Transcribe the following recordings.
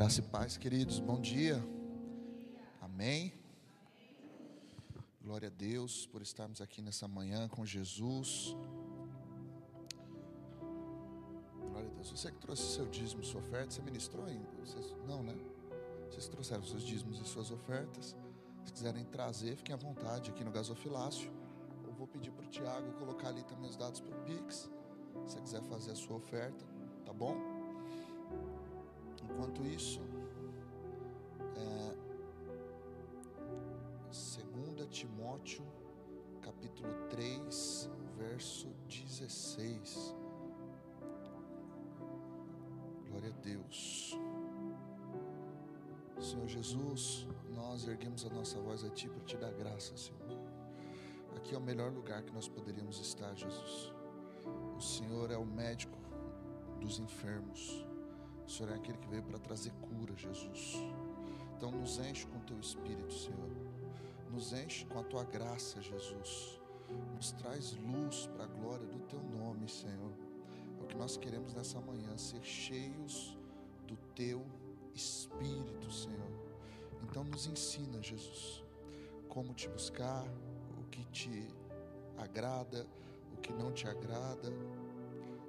Graça e paz, queridos, bom dia. Amém. Glória a Deus por estarmos aqui nessa manhã com Jesus. Glória a Deus. Você que trouxe seu dízimo, sua oferta, você ministrou ainda? Vocês, não, né? Vocês trouxeram seus dízimos e suas ofertas. Se quiserem trazer, fiquem à vontade aqui no gasofilácio. Eu vou pedir para o Tiago colocar ali também os dados para o Pix. Se você quiser fazer a sua oferta, tá bom? Enquanto isso, é, 2 Timóteo, capítulo 3, verso 16. Glória a Deus. Senhor Jesus, nós erguemos a nossa voz a Ti para te dar graça, Senhor. Aqui é o melhor lugar que nós poderíamos estar, Jesus. O Senhor é o médico dos enfermos. O Senhor é aquele que veio para trazer cura, Jesus. Então nos enche com teu espírito, Senhor. Nos enche com a tua graça, Jesus. Nos traz luz para a glória do teu nome, Senhor. É o que nós queremos nessa manhã, ser cheios do teu espírito, Senhor. Então nos ensina, Jesus, como te buscar, o que te agrada, o que não te agrada.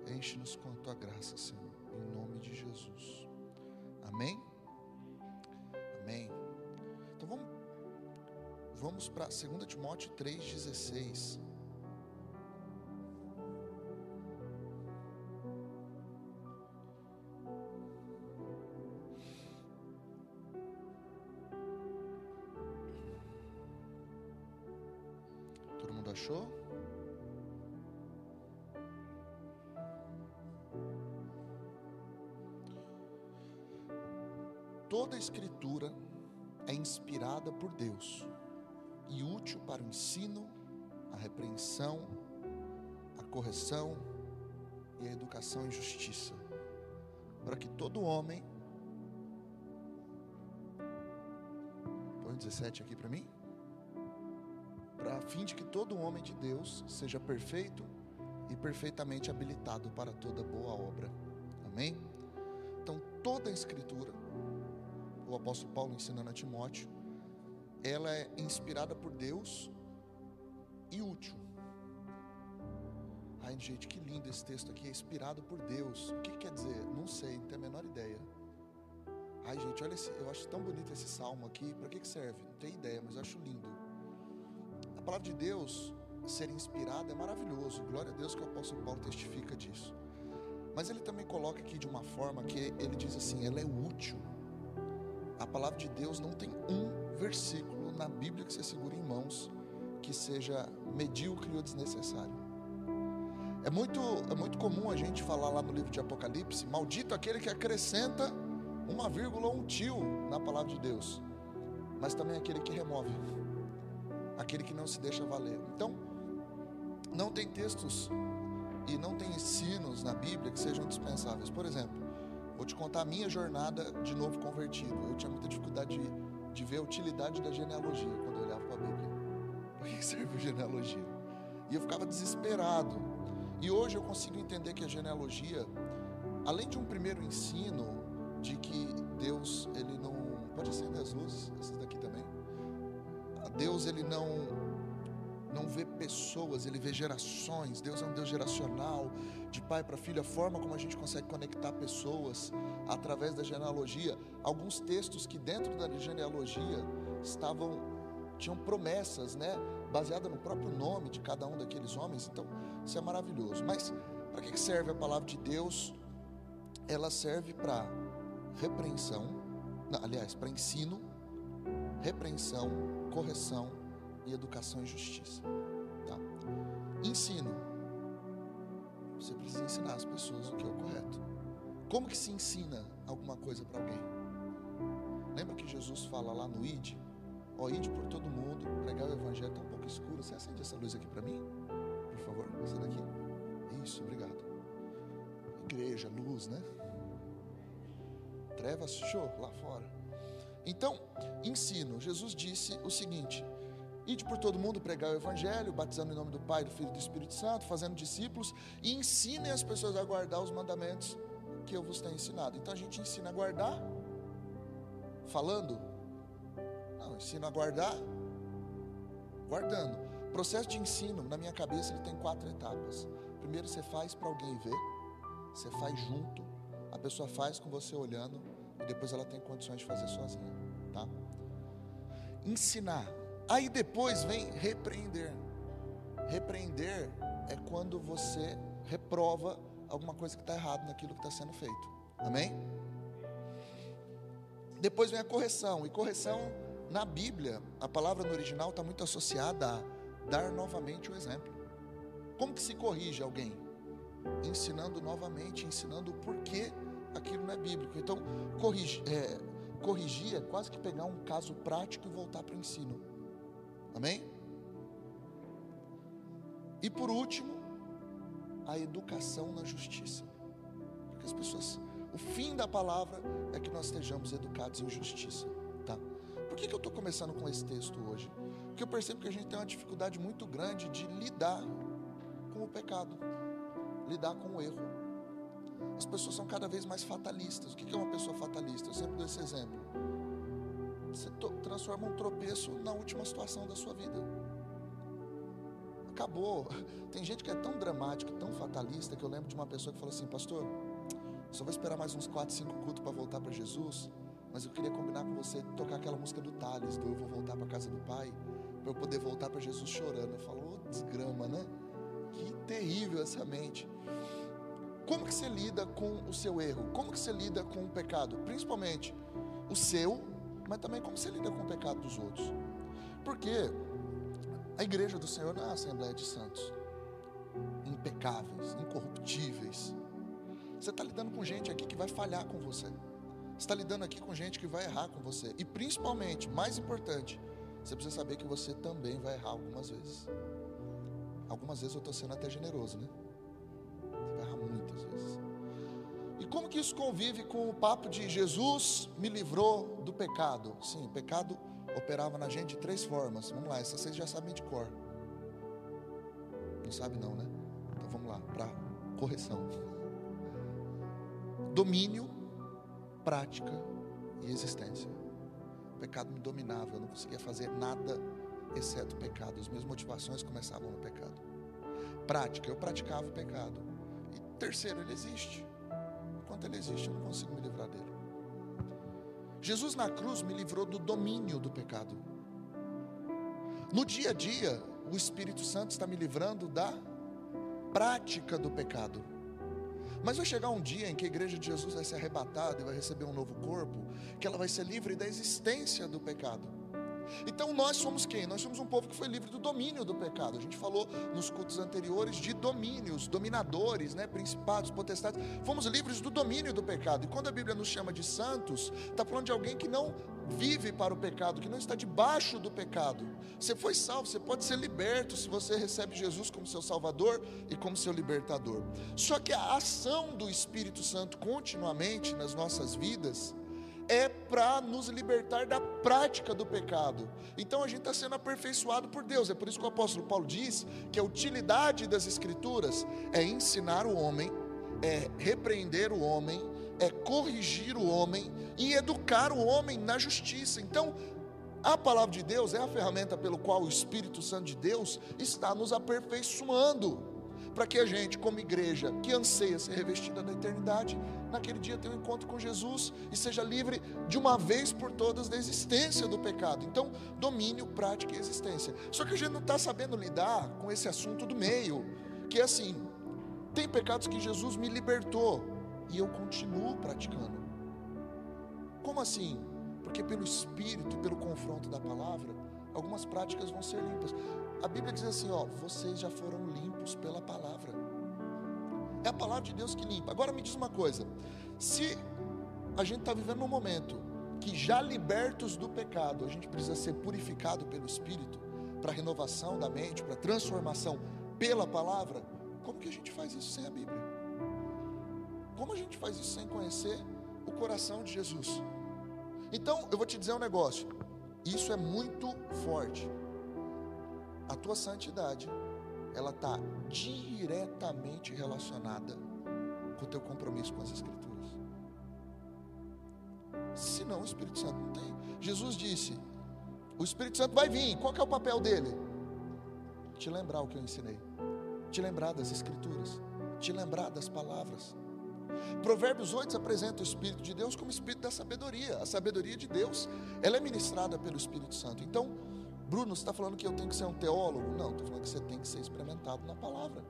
Enche-nos com a tua graça, Senhor, em nome de Jesus. Amém? Amém. Então vamos, vamos para 2 Timóteo 3,16. Todo mundo achou? Inspirada por Deus e útil para o ensino, a repreensão, a correção e a educação em justiça, para que todo homem Põe o 17 aqui para mim. Para fim de que todo homem de Deus seja perfeito e perfeitamente habilitado para toda boa obra. Amém? Então, toda a escritura, o apóstolo Paulo ensinando a Timóteo, ela é inspirada por Deus e útil. Ai, gente, que lindo esse texto aqui, é inspirado por Deus. O que quer dizer? Não sei, não tenho a menor ideia. Ai, gente, olha esse, eu acho tão bonito esse salmo aqui. Para que, que serve? Não tenho ideia, mas eu acho lindo. A palavra de Deus ser inspirada é maravilhoso. Glória a Deus que o apóstolo Paulo testifica disso. Mas ele também coloca aqui de uma forma que ele diz assim: ela é útil. A palavra de Deus não tem um versículo na Bíblia que você segura em mãos que seja medíocre ou desnecessário. É muito, é muito comum a gente falar lá no livro de Apocalipse: maldito aquele que acrescenta uma vírgula ou um tio na palavra de Deus, mas também aquele que remove, aquele que não se deixa valer. Então, não tem textos e não tem ensinos na Bíblia que sejam dispensáveis. Por exemplo, vou te contar a minha jornada de novo convertido. Eu tinha muita dificuldade de, de ver a utilidade da genealogia quando eu olhava para a Bíblia. Para que serve a genealogia? E eu ficava desesperado. E hoje eu consigo entender que a genealogia, além de um primeiro ensino de que Deus ele não pode acender as luzes, essas daqui também. Deus ele não não vê pessoas, ele vê gerações. Deus é um Deus geracional, de pai para filho. A forma como a gente consegue conectar pessoas através da genealogia. Alguns textos que dentro da genealogia estavam tinham promessas, né, baseada no próprio nome de cada um daqueles homens. Então, isso é maravilhoso. Mas para que serve a palavra de Deus? Ela serve para repreensão, aliás, para ensino, repreensão, correção e educação e justiça. Tá? Ensino. Você precisa ensinar as pessoas o que é o correto. Como que se ensina alguma coisa para alguém? Lembra que Jesus fala lá no ID? Ó, ide por todo mundo, pregar o evangelho está um pouco escuro. Você acende essa luz aqui para mim? Por favor, essa daqui. Isso, obrigado. Igreja, luz, né? Trevas, show, lá fora. Então, ensino. Jesus disse o seguinte: Ide por todo mundo pregar o Evangelho, batizando em nome do Pai, do Filho e do Espírito Santo, fazendo discípulos e ensinem as pessoas a guardar os mandamentos que eu vos tenho ensinado. Então a gente ensina a guardar falando? Não, ensino a guardar, guardando. O processo de ensino, na minha cabeça, ele tem quatro etapas. Primeiro você faz para alguém ver, você faz junto, a pessoa faz com você olhando, e depois ela tem condições de fazer sozinha, tá? Ensinar. Aí depois vem repreender. Repreender é quando você reprova alguma coisa que está errado naquilo que está sendo feito. Amém? Depois vem a correção. E correção, na Bíblia, a palavra no original está muito associada a dar novamente o exemplo. Como que se corrige alguém? Ensinando novamente, ensinando o porquê aquilo não é bíblico. Então, corrigir é, corrigir é quase que pegar um caso prático e voltar para o ensino. Amém? E por último, a educação na justiça. Porque as pessoas, o fim da palavra é que nós estejamos educados em justiça, tá? Por que, que eu estou começando com esse texto hoje? Porque eu percebo que a gente tem uma dificuldade muito grande de lidar com o pecado, lidar com o erro. As pessoas são cada vez mais fatalistas. O que é uma pessoa fatalista? Eu sempre dou esse exemplo. Você transforma um tropeço na última situação da sua vida acabou. Tem gente que é tão dramática, tão fatalista, que eu lembro de uma pessoa que falou assim: Pastor, só vou esperar mais uns 4, 5 cultos para voltar para Jesus, mas eu queria combinar com você tocar aquela música do Thales, do Eu Vou Voltar para Casa do Pai, para eu poder voltar para Jesus chorando. Eu falo, oh, desgrama, né? Que terrível essa mente. Como que você lida com o seu erro? Como que você lida com o pecado? Principalmente o seu, mas também como você lida com o pecado dos outros. Porque a igreja do Senhor não é a Assembleia de Santos, impecáveis, incorruptíveis. Você está lidando com gente aqui que vai falhar com você. Você está lidando aqui com gente que vai errar com você. E principalmente, mais importante, você precisa saber que você também vai errar algumas vezes. Algumas vezes eu estou sendo até generoso, né? Você vai errar muitas vezes. Como que isso convive com o papo de Jesus me livrou do pecado? Sim, pecado operava na gente de três formas. Vamos lá, essa vocês já sabem de cor. Não sabe não, né? Então vamos lá, para correção. Domínio, prática e existência. O pecado me dominava, eu não conseguia fazer nada exceto o pecado. As minhas motivações começavam no pecado. Prática, eu praticava o pecado. E terceiro, ele existe. Enquanto ele existe, eu não consigo me livrar dele. Jesus na cruz me livrou do domínio do pecado. No dia a dia, o Espírito Santo está me livrando da prática do pecado. Mas vai chegar um dia em que a igreja de Jesus vai ser arrebatada e vai receber um novo corpo, que ela vai ser livre da existência do pecado. Então nós somos quem? Nós somos um povo que foi livre do domínio do pecado. A gente falou nos cultos anteriores de domínios, dominadores, né, principados, potestades. Fomos livres do domínio do pecado. E quando a Bíblia nos chama de santos, está falando de alguém que não vive para o pecado, que não está debaixo do pecado. Você foi salvo, você pode ser liberto se você recebe Jesus como seu Salvador e como seu libertador. Só que a ação do Espírito Santo continuamente nas nossas vidas é para nos libertar da prática do pecado. Então a gente está sendo aperfeiçoado por Deus. É por isso que o apóstolo Paulo diz que a utilidade das Escrituras é ensinar o homem, é repreender o homem, é corrigir o homem e educar o homem na justiça. Então, a palavra de Deus é a ferramenta pelo qual o Espírito Santo de Deus está nos aperfeiçoando para que a gente, como igreja que anseia ser revestida da eternidade, naquele dia tenha um encontro com Jesus e seja livre de uma vez por todas da existência do pecado. Então, domínio, prática e existência. Só que a gente não está sabendo lidar com esse assunto do meio, que é assim: tem pecados que Jesus me libertou e eu continuo praticando. Como assim? Porque pelo Espírito, pelo confronto da palavra, algumas práticas vão ser limpas. A Bíblia diz assim: ó, vocês já foram limpos pela palavra. É a palavra de Deus que limpa. Agora me diz uma coisa: se a gente está vivendo um momento que já libertos do pecado, a gente precisa ser purificado pelo Espírito para renovação da mente, para transformação pela palavra, como que a gente faz isso sem a Bíblia? Como a gente faz isso sem conhecer o coração de Jesus? Então, eu vou te dizer um negócio. Isso é muito forte a tua santidade, ela está diretamente relacionada com o teu compromisso com as Escrituras. Senão o Espírito Santo não tem. Jesus disse: o Espírito Santo vai vir. Qual é o papel dele? Te lembrar o que eu ensinei. Te lembrar das Escrituras. Te lembrar das palavras. Provérbios 8 apresenta o Espírito de Deus como Espírito da sabedoria. A sabedoria de Deus, ela é ministrada pelo Espírito Santo. Então, Bruno, você está falando que eu tenho que ser um teólogo? Não, estou falando que você tem que ser experimentado na palavra.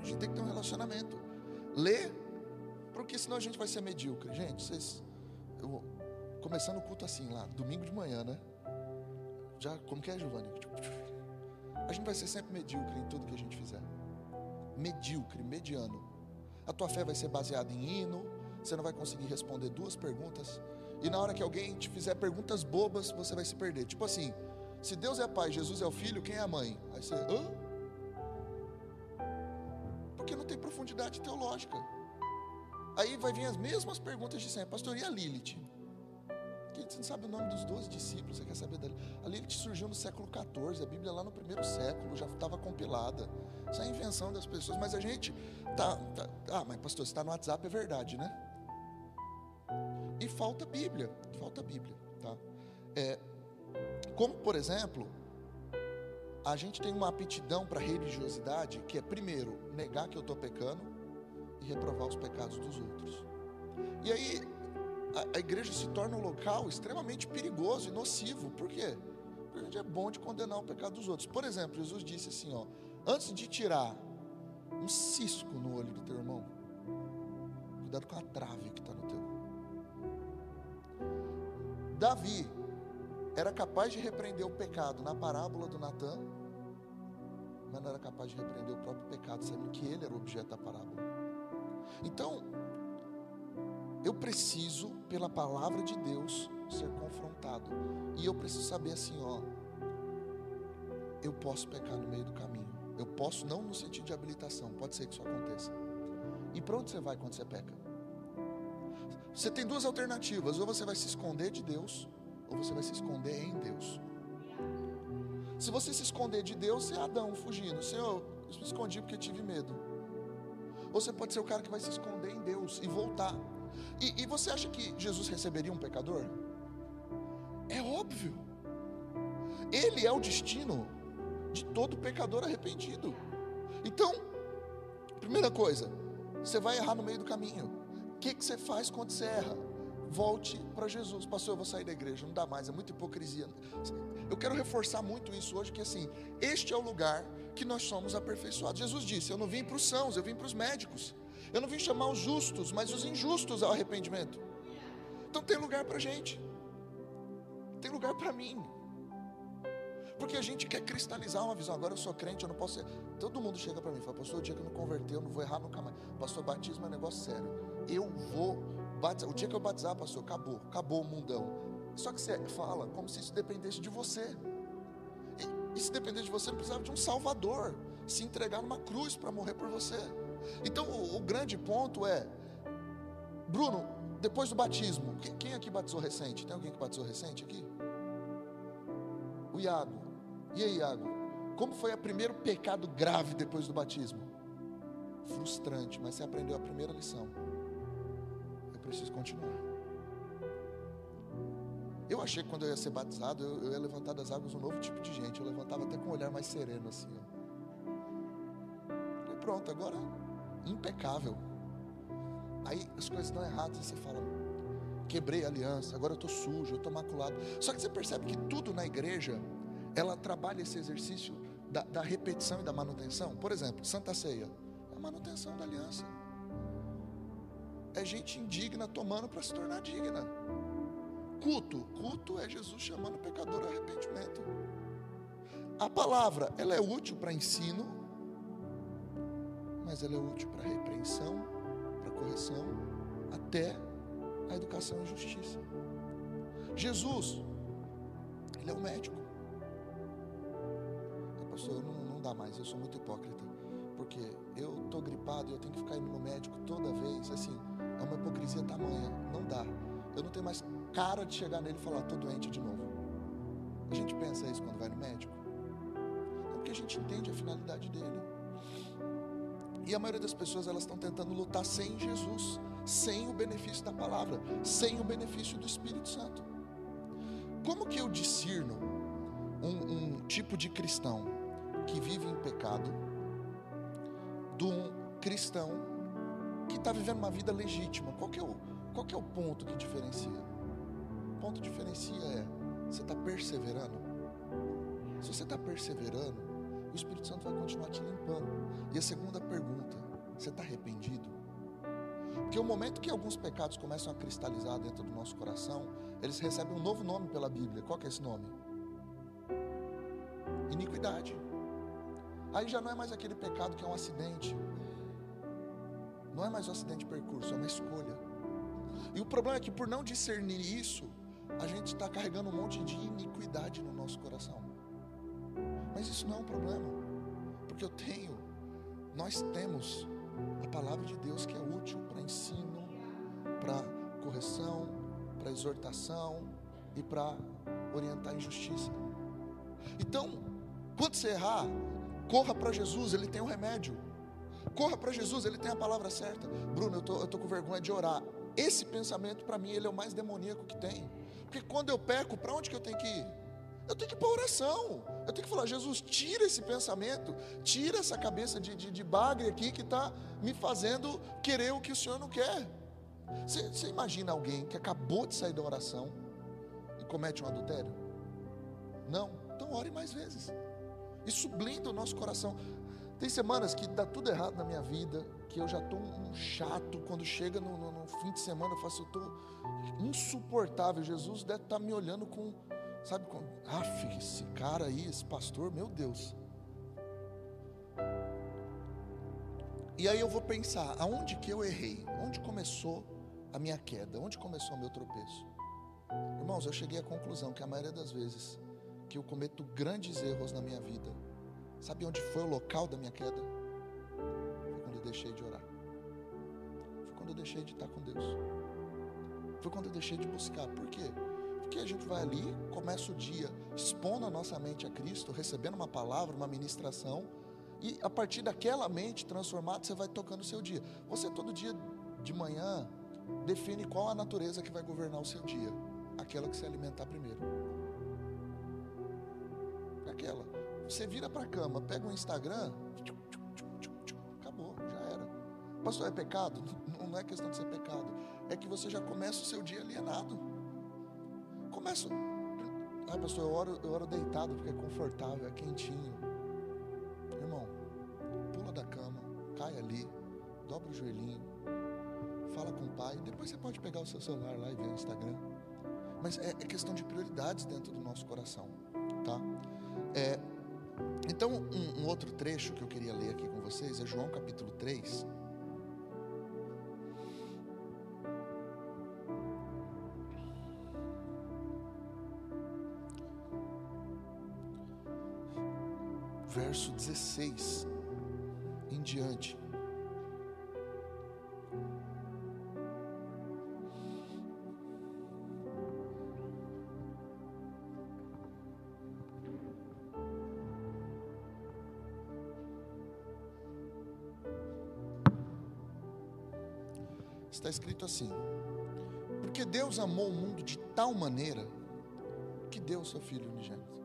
A gente tem que ter um relacionamento. Lê, porque senão a gente vai ser medíocre. Gente, vocês. Eu, começando o culto assim lá, domingo de manhã, né? Já, como que é, Giovanni? A gente vai ser sempre medíocre em tudo que a gente fizer. Medíocre, mediano. A tua fé vai ser baseada em hino, você não vai conseguir responder duas perguntas. E na hora que alguém te fizer perguntas bobas, você vai se perder. Tipo assim, se Deus é pai, Jesus é o filho, quem é a mãe? Aí você, hã? Porque não tem profundidade teológica. Aí vai vir as mesmas perguntas de sempre. Pastor, e a Lilith? Você não sabe o nome dos 12 discípulos, você quer saber dele? A Lilith surgiu no século XIV, a Bíblia lá no primeiro século já estava compilada. Isso é invenção das pessoas, mas a gente tá, tá ah, mas pastor, está no WhatsApp é verdade, né? E falta Bíblia, falta Bíblia, tá? É, como por exemplo, a gente tem uma aptidão para religiosidade que é primeiro negar que eu estou pecando e reprovar os pecados dos outros. E aí a, a igreja se torna um local extremamente perigoso e nocivo. Por quê? Porque a gente é bom de condenar o pecado dos outros. Por exemplo, Jesus disse assim, ó, antes de tirar um cisco no olho do teu irmão, cuidado com a trave que está no teu. Davi era capaz de repreender o pecado na parábola do Natan, mas não era capaz de repreender o próprio pecado, sabendo que ele era o objeto da parábola. Então, eu preciso, pela palavra de Deus, ser confrontado. E eu preciso saber assim, ó. Eu posso pecar no meio do caminho. Eu posso, não no sentido de habilitação, pode ser que isso aconteça. E para onde você vai quando você peca? Você tem duas alternativas: ou você vai se esconder de Deus, ou você vai se esconder em Deus. Se você se esconder de Deus, é Adão fugindo. Senhor, eu me escondi porque tive medo. Ou você pode ser o cara que vai se esconder em Deus e voltar. E, e você acha que Jesus receberia um pecador? É óbvio. Ele é o destino de todo pecador arrependido. Então, primeira coisa, você vai errar no meio do caminho. O que, que você faz quando você erra? Volte para Jesus. Pastor, eu vou sair da igreja, não dá mais, é muita hipocrisia. Eu quero reforçar muito isso hoje, que assim, este é o lugar que nós somos aperfeiçoados. Jesus disse: Eu não vim para os sãos, eu vim para os médicos. Eu não vim chamar os justos, mas os injustos ao arrependimento. Então tem lugar para gente, tem lugar para mim. Porque a gente quer cristalizar uma visão. Agora eu sou crente, eu não posso ser. Todo mundo chega para mim e fala, pastor, o dia que eu não converter, eu não vou errar nunca mais. Pastor, batismo é um negócio sério. Eu vou batizar. O dia que eu batizar, pastor, acabou. Acabou o mundão. Só que você fala como se isso dependesse de você. E, e se dependesse de você, não precisava de um salvador. Se entregar numa cruz para morrer por você. Então o, o, grande ponto é, Bruno, depois do batismo, quem, quem aqui batizou recente? Tem alguém que batizou recente aqui? O Iago. E aí, Iago? Como foi o primeiro pecado grave depois do batismo? Frustrante, mas você aprendeu a primeira lição. Preciso continuar. Eu achei que quando eu ia ser batizado, eu, ia levantar das águas um novo tipo de gente. Eu levantava até com um olhar mais sereno, assim. Ó. Pronto, agora impecável. Aí as coisas estão erradas, você fala, quebrei a aliança, agora eu estou sujo, eu estou maculado. Só que você percebe que tudo na igreja, ela trabalha esse exercício da, da repetição e da manutenção. Por exemplo, Santa Ceia, é a manutenção da aliança. É gente indigna tomando para se tornar digna. Culto, culto é Jesus chamando o pecador ao arrependimento. A palavra, ela é útil para ensino, mas ela é útil para repreensão, para correção, até a educação e justiça. Jesus, ele é o médico. Pastor, não, não dá mais, eu sou muito hipócrita. Porque eu estou gripado e eu tenho que ficar indo no médico toda vez. Assim, Eu não tenho mais cara de chegar nele e falar, estou doente de novo. A gente pensa isso quando vai no médico. É porque a gente entende a finalidade dele. E a maioria das pessoas elas estão tentando lutar sem Jesus, sem o benefício da palavra, sem o benefício do Espírito Santo. Como que eu discerno um, um tipo de cristão que vive em pecado de um cristão que está vivendo uma vida legítima? Qual que, é o, qual é o ponto que diferencia? O ponto que diferencia é: você está perseverando? Se você está perseverando, o Espírito Santo vai continuar te limpando. E a segunda pergunta: você está arrependido? Porque o momento que alguns pecados começam a cristalizar dentro do nosso coração, eles recebem um novo nome pela Bíblia. Qual é esse nome? Iniquidade. Aí já não é mais aquele pecado que é um acidente. Não é mais um acidente de percurso, é uma escolha. E o problema é que por não discernir isso, a gente está carregando um monte de iniquidade no nosso coração. Mas isso não é um problema, porque eu tenho, nós temos a palavra de Deus que é útil para ensino, para correção, para exortação e para orientar em justiça. Então, quando você errar, corra para Jesus, ele tem o um remédio. Corra para Jesus, ele tem a palavra certa. Bruno, eu tô, eu tô com vergonha de orar. Esse pensamento, para mim, ele é o mais demoníaco que tem. Porque quando eu peco, para onde que eu tenho que ir? Eu tenho que ir para oração. Eu tenho que falar, Jesus, tira esse pensamento, tira essa cabeça de, de, de bagre aqui que está me fazendo querer o que o Senhor não quer. Você, imagina alguém que acabou de sair da oração e comete um adultério? Não. Então ore mais vezes. Isso blinda o nosso coração. Tem semanas que dá tudo errado na minha vida, que eu já estou um chato. Quando chega no, no, no, fim de semana, eu faço, eu estou insuportável. Jesus deve estar tá me olhando com Sabe quando? Ah, esse cara aí, esse pastor, meu Deus. E aí eu vou pensar, aonde que eu errei? Onde começou a minha queda? Onde começou o meu tropeço? Irmãos, eu cheguei à conclusão que a maioria das vezes que eu cometo grandes erros na minha vida, sabe onde foi o local da minha queda? Foi quando eu deixei de orar. Foi quando eu deixei de estar com Deus. Foi quando eu deixei de buscar. Por quê? Porque a gente vai ali, começa o dia expondo a nossa mente a Cristo, recebendo uma palavra, uma ministração, e a partir daquela mente transformada, você vai tocando o seu dia. Você todo dia de manhã define qual a natureza que vai governar o seu dia. Aquela que se alimentar primeiro. Você vira para a cama, pega o Instagram, acabou, já era. Pastor, é pecado? Não é questão de ser pecado. É que você já começa o seu dia alienado começo. Ai, pastor, eu oro, eu oro deitado porque é confortável, é quentinho. Irmão, pula da cama, cai ali, dobra o joelhinho, fala com o pai. Depois você pode pegar o seu celular lá e ver o Instagram. Mas é, é questão de prioridades dentro do nosso coração, tá? É, então, um, um outro trecho que eu queria ler aqui com vocês é João capítulo 3. verso 16 em diante. Escrito assim: Porque Deus amou o mundo de tal maneira que deu o seu Filho unigênito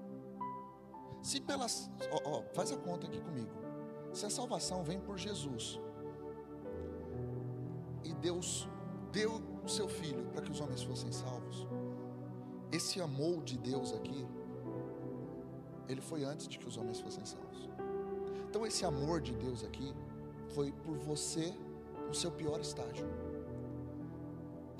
se pelas. Ó, ó, faz a conta aqui comigo. Se a salvação vem por Jesus e Deus deu o seu filho para que os homens fossem salvos, esse amor de Deus aqui, ele foi antes de que os homens fossem salvos. Então, esse amor de Deus aqui foi por você no seu pior estágio.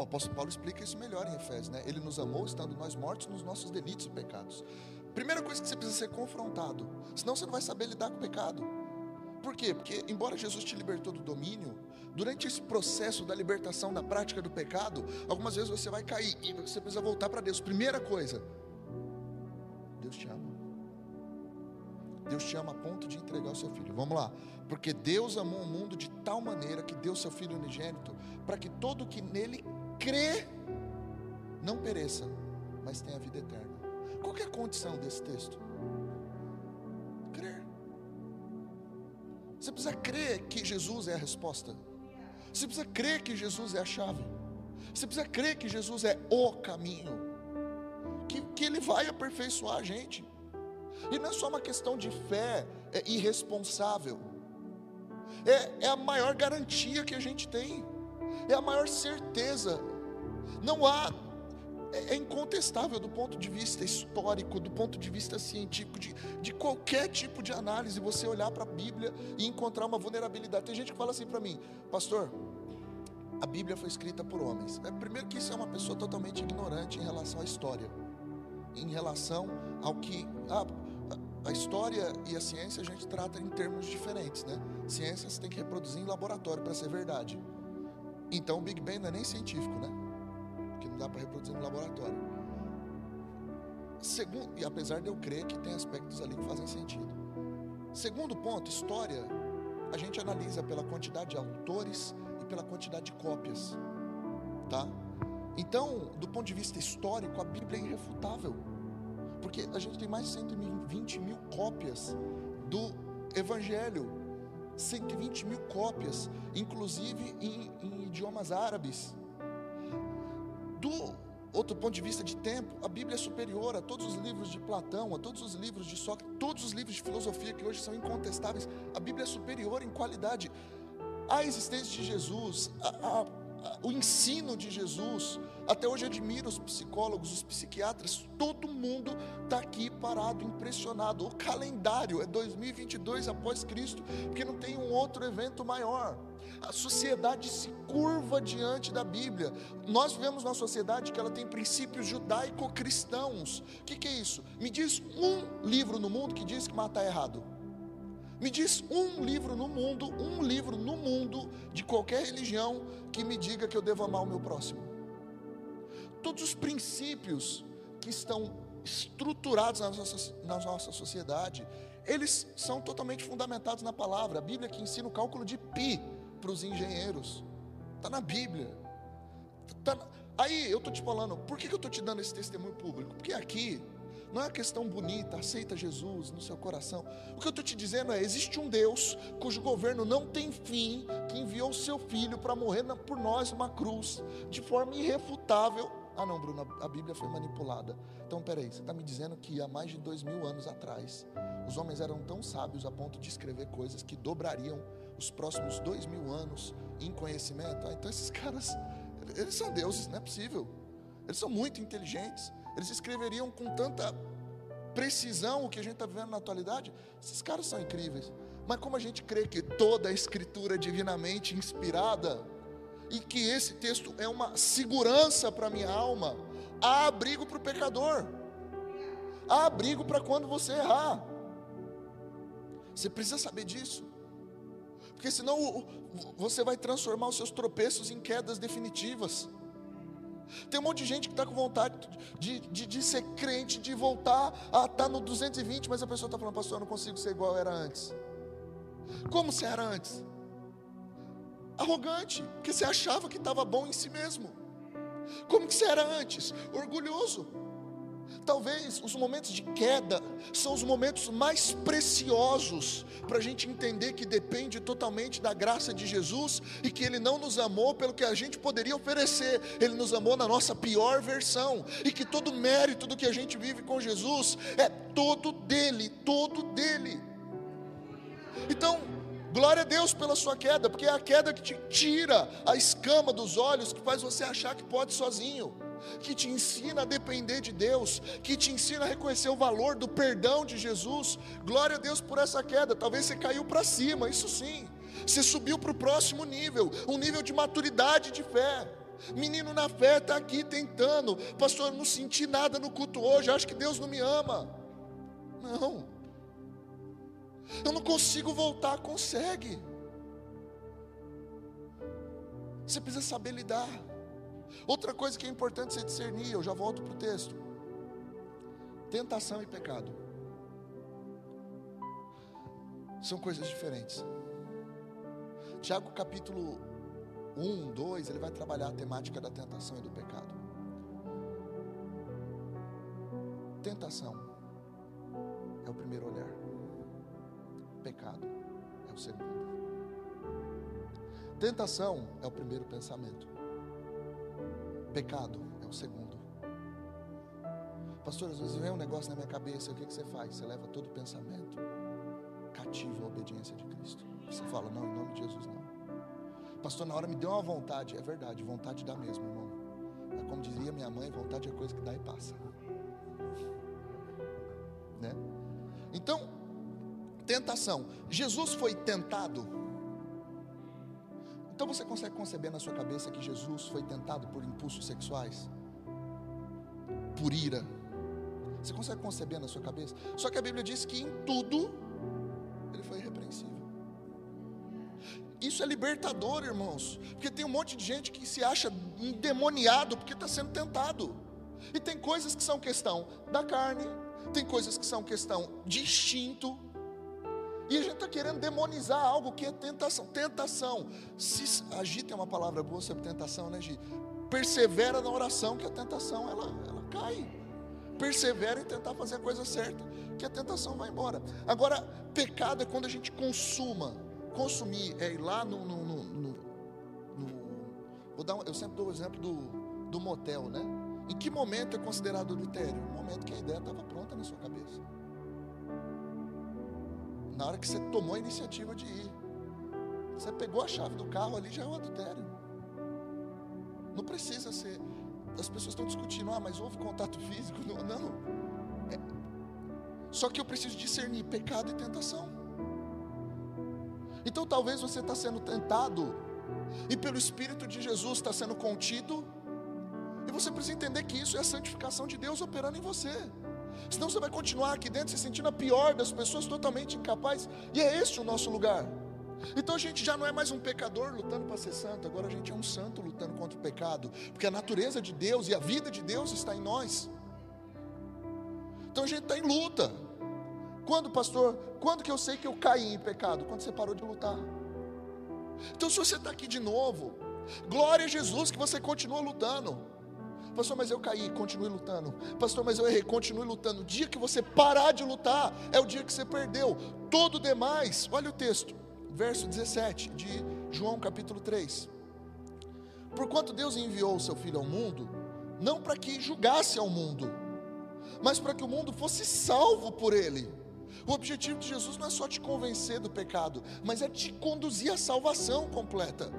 O apóstolo Paulo explica isso melhor em Efésios, né? Ele nos amou estando nós mortos nos nossos delitos e pecados. Primeira coisa que você precisa ser confrontado, senão você não vai saber lidar com o pecado. Por quê? Porque, embora Jesus te libertou do domínio, durante esse processo da libertação da prática do pecado, algumas vezes você vai cair e você precisa voltar para Deus. Primeira coisa, Deus te ama. Deus te ama a ponto de entregar o seu filho. Vamos lá. Porque Deus amou o mundo de tal maneira que deu seu filho unigênito, para que todo que nele crê não pereça, mas tenha vida eterna. Qual é a condição desse texto? Crer. Você precisa crer que Jesus é a resposta. Você precisa crer que Jesus é a chave. Você precisa crer que Jesus é o caminho. Que, que Ele vai aperfeiçoar a gente. E não é só uma questão de fé é irresponsável. É, é a maior garantia que a gente tem. É a maior certeza. Não há é, é incontestável do ponto de vista histórico, do ponto de vista científico, de, de qualquer tipo de análise, você olhar para a Bíblia e encontrar uma vulnerabilidade. Tem gente que fala assim para mim, pastor, a Bíblia foi escrita por homens. É, primeiro que isso é uma pessoa totalmente ignorante em relação à história, em relação ao que a, a história e a ciência a gente trata em termos diferentes, né? Ciência você tem que reproduzir em laboratório para ser verdade. Então o Big Bang não é nem científico, né? Dá para reproduzir no laboratório. Segundo, e apesar de eu crer que tem aspectos ali que fazem sentido. Segundo ponto, história, a gente analisa pela quantidade de autores e pela quantidade de cópias, tá? Então, do ponto de vista histórico, a Bíblia é irrefutável, porque a gente tem mais de 120 mil cópias do Evangelho, 120 mil cópias, inclusive em, em idiomas árabes. Do outro ponto de vista de tempo, a Bíblia é superior a todos os livros de Platão, a todos os livros de Sócrates, todos os livros de filosofia que hoje são incontestáveis. A Bíblia é superior em qualidade à existência de Jesus, a, a, a, o ensino de Jesus. Até hoje admiro os psicólogos, os psiquiatras, todo mundo está aqui parado, impressionado. O calendário é 2022 após Cristo, porque não tem um outro evento maior. A sociedade se curva diante da Bíblia. Nós vivemos numa sociedade que ela tem princípios judaico-cristãos. O que, que é isso? Me diz um livro no mundo que diz que matar é errado. Me diz um livro no mundo, um livro no mundo de qualquer religião que me diga que eu devo amar o meu próximo. Todos os princípios que estão estruturados na nossa, na nossa sociedade, eles são totalmente fundamentados na palavra. A Bíblia que ensina o cálculo de pi para os engenheiros. Está na Bíblia. Tá na... Aí eu estou te falando, por que, que eu estou te dando esse testemunho público? Porque aqui não é uma questão bonita, aceita Jesus no seu coração. O que eu estou te dizendo é: existe um Deus cujo governo não tem fim, que enviou o seu filho para morrer por nós uma cruz, de forma irrefutável. Ah, não, Bruno, a Bíblia foi manipulada. Então, peraí, você está me dizendo que há mais de dois mil anos atrás, os homens eram tão sábios a ponto de escrever coisas que dobrariam os próximos dois mil anos em conhecimento. Ah, então esses caras, eles são deuses, não é possível. Eles são muito inteligentes. Eles escreveriam com tanta precisão o que a gente está vivendo na atualidade. Esses caras são incríveis. Mas como a gente crê que toda a escritura é divinamente inspirada e que esse texto é uma segurança para a minha alma, há abrigo para o pecador. Há abrigo para quando você errar. Você precisa saber disso. Porque senão você vai transformar os seus tropeços em quedas definitivas. Tem um monte de gente que está com vontade de, de, de, ser crente, de voltar a estar tá no 220, mas a pessoa está falando, pastor, eu não consigo ser igual eu era antes. Como você era antes? Arrogante, porque você achava que estava bom em si mesmo. Como que você era antes? Orgulhoso. Talvez os momentos de queda são os momentos mais preciosos para a gente entender que depende totalmente da graça de Jesus e que Ele não nos amou pelo que a gente poderia oferecer, Ele nos amou na nossa pior versão e que todo mérito do que a gente vive com Jesus é todo dele, todo dele. Então, glória a Deus pela sua queda, porque é a queda que te tira a escama dos olhos, que faz você achar que pode sozinho que te ensina a depender de Deus, que te ensina a reconhecer o valor do perdão de Jesus. Glória a Deus por essa queda. Talvez você caiu para cima, isso sim. Você subiu para o próximo nível, um nível de maturidade de fé. Menino na fé está aqui tentando, pastor, eu não senti nada no culto hoje, acho que Deus não me ama. Não, eu não consigo voltar, consegue. Você precisa saber lidar. Outra coisa que é importante você discernir, eu já volto para o texto: tentação e pecado são coisas diferentes. Tiago capítulo 1, 2, ele vai trabalhar a temática da tentação e do pecado. Tentação é o primeiro olhar, pecado é o segundo. Tentação é o primeiro pensamento. Pecado é o segundo. Pastor, às vezes vem um negócio na minha cabeça, o que, que você faz? Você leva todo o pensamento cativo à obediência de Cristo. Você fala, não, em nome de Jesus não. Pastor, na hora me deu uma vontade, é verdade, vontade dá mesmo, irmão. É como dizia minha mãe, vontade é coisa que dá e passa. Tentação. Jesus foi tentado. Então você consegue conceber na sua cabeça que Jesus foi tentado por impulsos sexuais? Por ira? Você consegue conceber na sua cabeça? Só que a Bíblia diz que em tudo ele foi irrepreensível. Isso é libertador, irmãos, porque tem um monte de gente que se acha endemoniado porque está sendo tentado. E tem coisas que são questão da carne, tem coisas que são questão de instinto. E a gente está querendo demonizar algo que é tentação. Tentação. Se agita é uma palavra boa sobre tentação, né, Gi? Persevera na oração, que a tentação ela, ela cai. Persevera em tentar fazer a coisa certa, que a tentação vai embora. Agora, pecado é quando a gente consuma. Consumir é ir lá no. no, no, no, no vou dar eu sempre dou o exemplo do, do motel, né? Em que momento é considerado adultério? No momento que a ideia estava pronta na sua cabeça. Na hora que você tomou a iniciativa de ir. Você pegou a chave do carro ali, já é um adultério. Não precisa ser. As pessoas estão discutindo, ah, mas houve contato físico? Não. não. É. Só que eu preciso discernir pecado e tentação. Então talvez você está sendo tentado, e pelo Espírito de Jesus está sendo contido, e você precisa entender que isso é a santificação de Deus operando em você. Senão você vai continuar aqui dentro se sentindo a pior das pessoas, totalmente incapaz. E é este o nosso lugar. Então a gente já não é mais um pecador lutando para ser santo, agora a gente é um santo lutando contra o pecado, porque a natureza de Deus e a vida de Deus está em nós. Então a gente está em luta. Quando, pastor, quando que eu sei que eu caí em pecado? Quando você parou de lutar. Então, se você está aqui de novo, glória a Jesus que você continua lutando. Pastor, mas eu caí, continue lutando. Pastor, mas eu errei, continue lutando. O dia que você parar de lutar, é o dia que você perdeu. Todo demais, olha o texto, verso 17 de João capítulo 3. Porquanto Deus enviou o seu Filho ao mundo, não para que julgasse ao mundo, mas para que o mundo fosse salvo por ele. O objetivo de Jesus não é só te convencer do pecado, mas é te conduzir à salvação completa.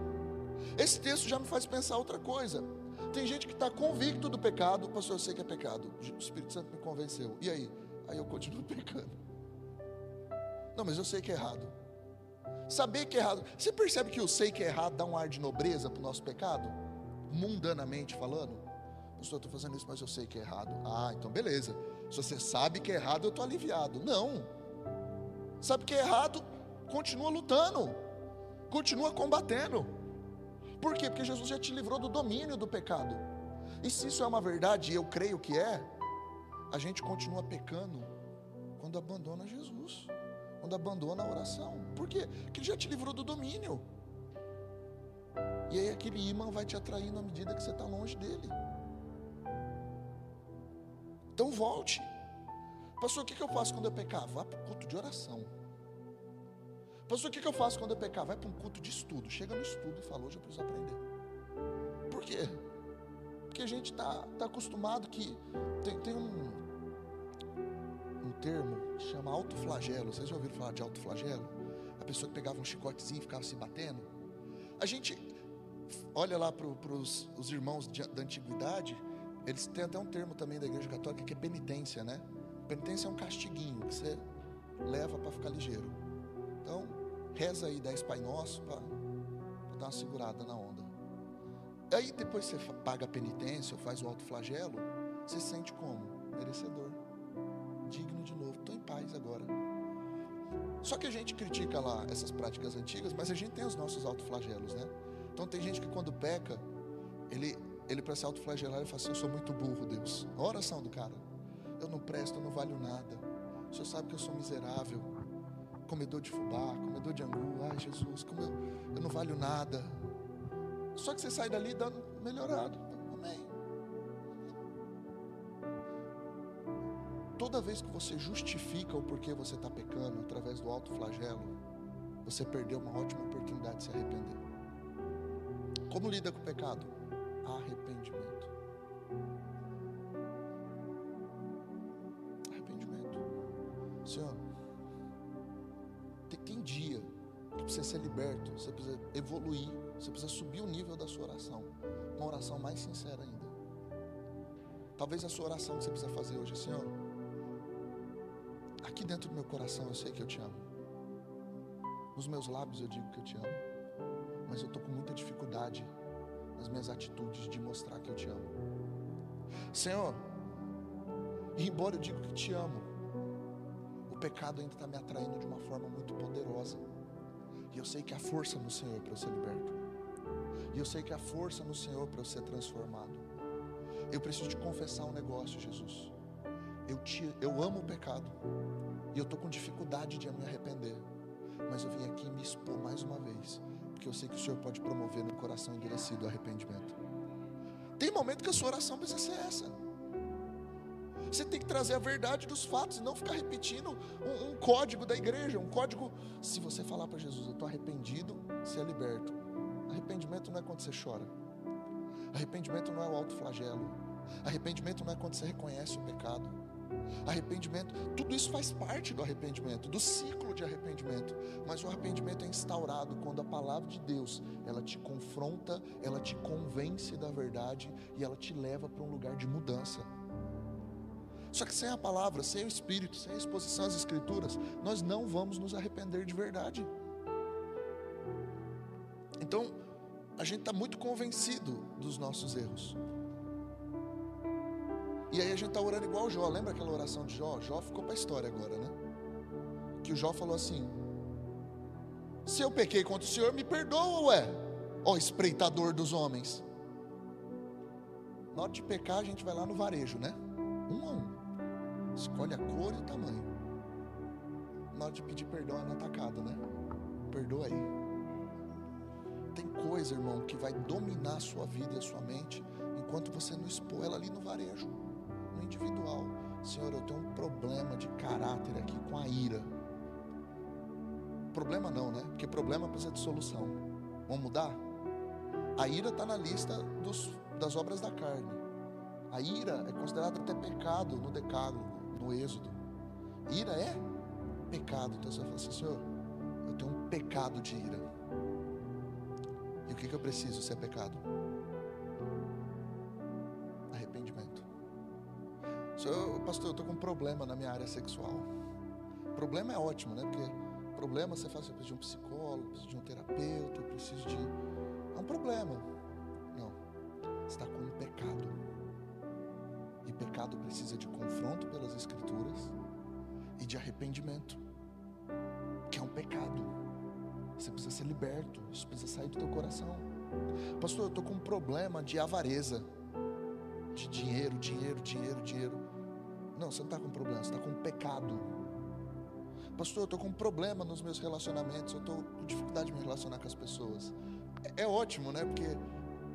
Esse texto já me faz pensar outra coisa. Tem gente que está convicto do pecado, pastor, eu sei que é pecado. O Espírito Santo me convenceu. E aí? Aí eu continuo pecando. Não, mas eu sei que é errado. Saber que é errado. Você percebe que eu sei que é errado dá um ar de nobreza para o nosso pecado? Mundanamente falando. Pastor, eu estou fazendo isso, mas eu sei que é errado. Ah, então beleza. Se você sabe que é errado, eu estou aliviado. Não. Sabe que é errado, continua lutando. Continua combatendo. Por quê? Porque Jesus já te livrou do domínio do pecado. E se isso é uma verdade, e eu creio que é, a gente continua pecando quando abandona Jesus, quando abandona a oração. Por quê? Porque ele já te livrou do domínio. E aí aquele imã vai te atraindo à medida que você está longe dele. Então volte. Pastor, o que eu faço quando eu pecar? Vá para o culto de oração. Pastor, o que eu faço quando eu pecar? Vai para um culto de estudo. Chega no estudo e fala, hoje eu preciso aprender. Por quê? Porque a gente está tá acostumado que tem, tem um, um termo que chama autoflagelo. Vocês já ouviram falar de autoflagelo? A pessoa que pegava um chicotezinho e ficava se batendo. A gente olha lá para os irmãos de, da antiguidade, eles têm até um termo também da igreja católica que é penitência, né? Penitência é um castiguinho que você leva para ficar ligeiro. Então, Reza aí dez Pai Nosso para dar uma segurada na onda. Aí depois você paga a penitência ou faz o alto flagelo, você se sente como? Merecedor. Digno de novo. Estou em paz agora. Só que a gente critica lá essas práticas antigas, mas a gente tem os nossos autoflagelos, né? Então tem gente que quando peca, ele, ele para se autoflagelar, ele fala assim, eu sou muito burro, Deus. A oração do cara. Eu não presto, eu não valho nada. O Senhor sabe que eu sou miserável comedor de fubá, comedor de angu. Ai, Jesus, como eu, eu não valho nada. Só que você sai dali dando melhorado. Amém. Toda vez que você justifica o porquê você está pecando através do alto flagelo, você perdeu uma ótima oportunidade de se arrepender. Como lida com o pecado? Arrependimento. Arrependimento. Precisa ser liberto, você precisa evoluir, você precisa subir o nível da sua oração. Uma oração mais sincera ainda. Talvez a sua oração que você precisa fazer hoje, Senhor, aqui dentro do meu coração eu sei que eu te amo. Nos meus lábios eu digo que eu te amo. Mas eu estou com muita dificuldade nas minhas atitudes de mostrar que eu te amo. Senhor, embora eu diga que te amo, o pecado ainda está me atraindo de uma forma muito poderosa. E eu sei que há força no Senhor para eu ser liberto. E eu sei que há força no Senhor para eu ser transformado. Eu preciso te confessar um negócio, Jesus. Eu, te, eu amo o pecado. E eu estou com dificuldade de me arrepender. Mas eu vim aqui me expor mais uma vez. Porque eu sei que o Senhor pode promover no coração endurecido o arrependimento. Tem momento que a sua oração precisa ser essa. Você tem que trazer a verdade dos fatos e não ficar repetindo um, um código da igreja, um código. Se você falar para Jesus, eu estou arrependido, você é liberto. Arrependimento não é quando você chora. Arrependimento não é o alto flagelo. Arrependimento não é quando você reconhece o pecado. Arrependimento, tudo isso faz parte do arrependimento, do ciclo de arrependimento. Mas o arrependimento é instaurado quando a palavra de Deus, ela te confronta, ela te convence da verdade e ela te leva para um lugar de mudança. Só que sem a palavra, sem o Espírito, sem a exposição às Escrituras, nós não vamos nos arrepender de verdade. Então, a gente está muito convencido dos nossos erros. E aí a gente está orando igual Jó. Lembra aquela oração de Jó? Jó ficou para a história agora, né? Que o Jó falou assim: Se eu pequei contra o Senhor, me perdoa, ué, ó espreitador dos homens. Na hora de pecar, a gente vai lá no varejo, né? Um a um. Escolhe a cor e o tamanho. Na hora de pedir perdão é no atacado, né? Perdoa aí. Tem coisa, irmão, que vai dominar a sua vida e a sua mente enquanto você não expor ela ali no varejo, no individual. Senhor, eu tenho um problema de caráter aqui com a ira. Problema não, né? Porque problema precisa de solução. Vamos mudar? A ira está na lista dos, das obras da carne. A ira é considerada até pecado no decálogo no Êxodo. Ira é pecado. Então você vai falar assim, Senhor, eu tenho um pecado de ira. E o que, que eu preciso se é pecado? Arrependimento. Senhor, pastor, eu estou com um problema na minha área sexual. Problema é ótimo, né? Porque problema você faz, eu preciso de um psicólogo, eu preciso de um terapeuta, eu preciso de. É um problema. Não. Está com um pecado. E pecado precisa de confronto pelas Escrituras e de arrependimento, que é um pecado. Você precisa ser liberto, isso precisa sair do teu coração. Pastor, eu estou com um problema de avareza, de dinheiro, dinheiro, dinheiro, dinheiro. Não, você não está com problema, você está com um pecado. Pastor, eu estou com um problema nos meus relacionamentos, eu estou com dificuldade de me relacionar com as pessoas. É, é ótimo, né? Porque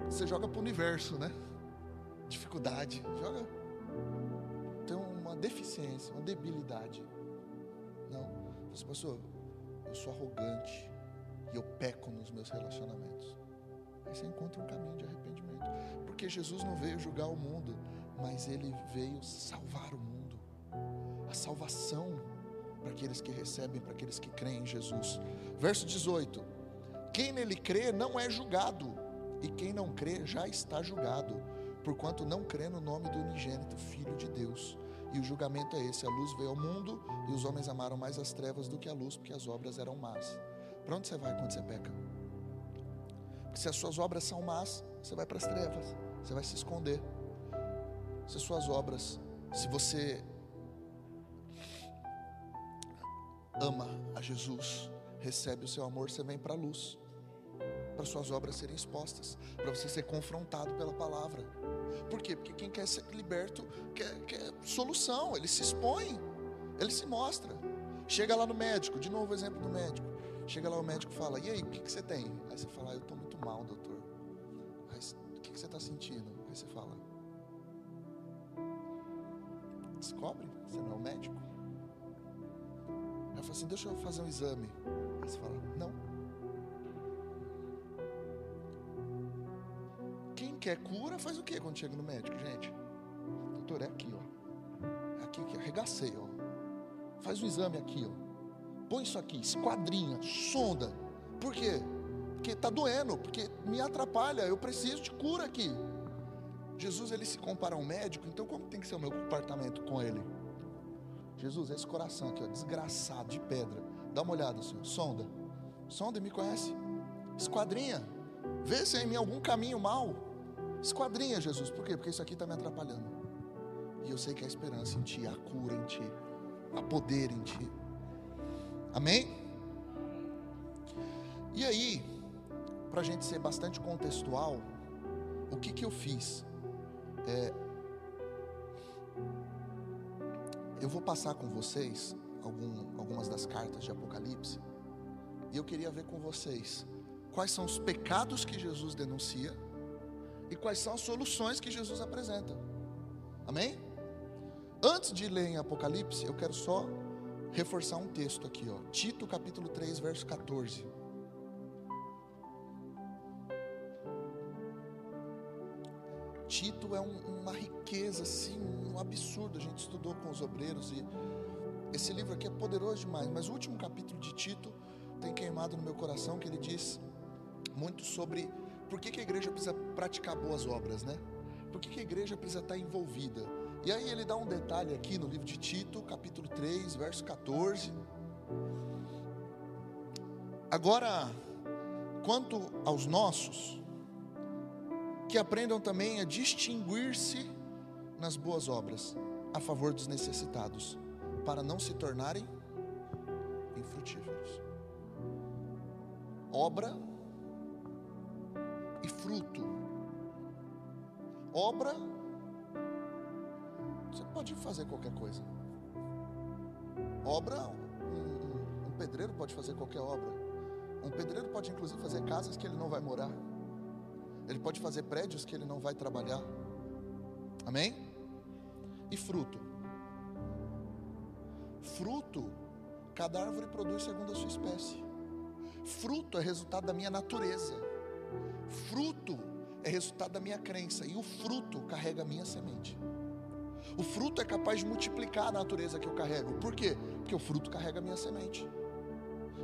você joga para o universo, né? Dificuldade, joga deficiência, uma debilidade. Não. Você, pastor, eu sou arrogante e eu peco nos meus relacionamentos. Aí você encontra um caminho de arrependimento. Porque Jesus não veio julgar o mundo, mas ele veio salvar o mundo. A salvação para aqueles que recebem, para aqueles que creem em Jesus. Verso 18: Quem nele crê não é julgado, e quem não crê já está julgado, porquanto não crê no nome do unigênito Filho de Deus. E o julgamento é esse: a luz veio ao mundo e os homens amaram mais as trevas do que a luz, porque as obras eram más. Para onde você vai quando você peca? Porque se as suas obras são más, você vai para as trevas, você vai se esconder. Se as suas obras, se você ama a Jesus, recebe o seu amor, você vem para a luz, para suas obras serem expostas, para você ser confrontado pela palavra. Por quê? Porque quem quer ser liberto quer, quer solução, ele se expõe, ele se mostra. Chega lá no médico, de novo exemplo do médico. Chega lá o médico fala, e aí, o que, que você tem? Aí você fala, ah, eu estou muito mal, doutor. Aí, o que, que você está sentindo? Aí você fala, descobre, você não é o médico. Aí fala assim, deixa eu fazer um exame. Aí você fala, não. Quer cura, faz o que quando chega no médico, gente? Doutor, é aqui, ó. É aqui que arregacei, ó. Faz um exame aqui, ó. Põe isso aqui, esquadrinha, sonda. Por quê? Porque está doendo, porque me atrapalha, eu preciso de cura aqui. Jesus ele se compara a um médico, então como tem que ser o meu comportamento com ele? Jesus, esse coração aqui, ó, desgraçado, de pedra. Dá uma olhada, Senhor. Sonda. Sonda e me conhece. Esquadrinha. Vê se é em mim algum caminho mal. Esquadrinha, Jesus. Por quê? Porque isso aqui está me atrapalhando. E eu sei que há esperança em Ti, há cura em Ti, há poder em Ti. Amém? E aí, para a gente ser bastante contextual, o que, que eu fiz? É, eu vou passar com vocês algum, algumas das cartas de Apocalipse, e eu queria ver com vocês quais são os pecados que Jesus denuncia e quais são as soluções que Jesus apresenta. Amém? Antes de ler em Apocalipse, eu quero só reforçar um texto aqui, ó. Tito capítulo 3, verso 14. Tito é um, uma riqueza, assim, um absurdo. A gente estudou com os obreiros e esse livro aqui é poderoso demais. Mas o último capítulo de Tito tem queimado no meu coração que ele diz muito sobre por que, que a igreja precisa praticar boas obras, né? Por que, que a igreja precisa estar envolvida? E aí ele dá um detalhe aqui no livro de Tito, capítulo 3, verso 14. Agora, quanto aos nossos, que aprendam também a distinguir-se nas boas obras, a favor dos necessitados, para não se tornarem infrutíferos. Obra fruto. Obra, você pode fazer qualquer coisa. Obra, um, um pedreiro pode fazer qualquer obra. Um pedreiro pode inclusive fazer casas que ele não vai morar. Ele pode fazer prédios que ele não vai trabalhar. Amém? E fruto. Fruto, cada árvore produz segundo a sua espécie. Fruto é resultado da minha natureza. Fruto é resultado da minha crença. E o fruto carrega a minha semente. O fruto é capaz de multiplicar a natureza que eu carrego. Por quê? Porque o fruto carrega a minha semente.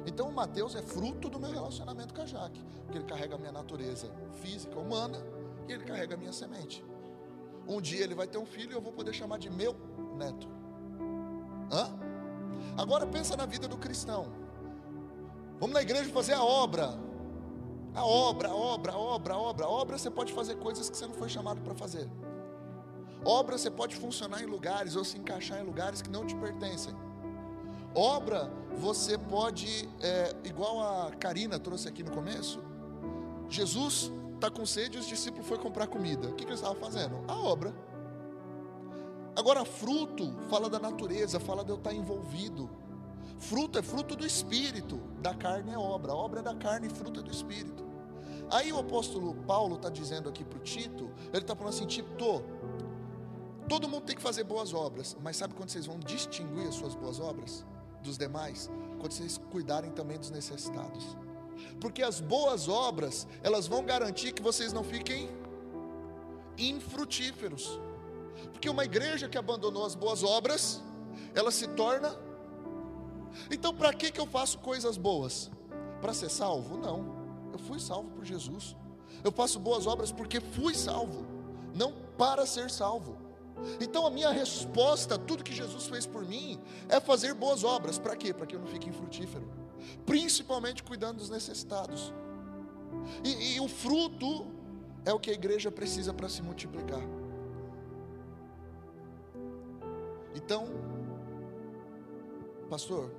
Então o Mateus é fruto do meu relacionamento com a Jaque, porque ele carrega a minha natureza física, humana, e ele carrega a minha semente. Um dia ele vai ter um filho e eu vou poder chamar de meu neto. Hã? Agora pensa na vida do cristão. Vamos na igreja fazer a obra. A obra, a obra, a obra, a obra. A obra você pode fazer coisas que você não foi chamado para fazer. Obra você pode funcionar em lugares ou se encaixar em lugares que não te pertencem. Obra, você pode, é, igual a Karina trouxe aqui no começo, Jesus está com sede e os discípulos foram comprar comida. O que, que eles estavam fazendo? A obra. Agora, fruto fala da natureza, fala de eu estar envolvido. Fruto é fruto do espírito, da carne é obra. Obra é da carne e fruto é do espírito. Aí o apóstolo Paulo está dizendo aqui para o Tito, ele está falando assim: Tito, todo mundo tem que fazer boas obras, mas sabe quando vocês vão distinguir as suas boas obras? dos demais, quando vocês cuidarem também dos necessitados. Porque as boas obras, elas vão garantir que vocês não fiquem infrutíferos. Porque uma igreja que abandonou as boas obras, ela se torna. Então, para que, que eu faço coisas boas? Para ser salvo? Não. Eu fui salvo por Jesus. Eu faço boas obras porque fui salvo, não para ser salvo. Então a minha resposta a tudo que Jesus fez por mim é fazer boas obras. Para quê? Para que eu não fique infrutífero. Principalmente cuidando dos necessitados. E, e o fruto é o que a igreja precisa para se multiplicar. Então, pastor,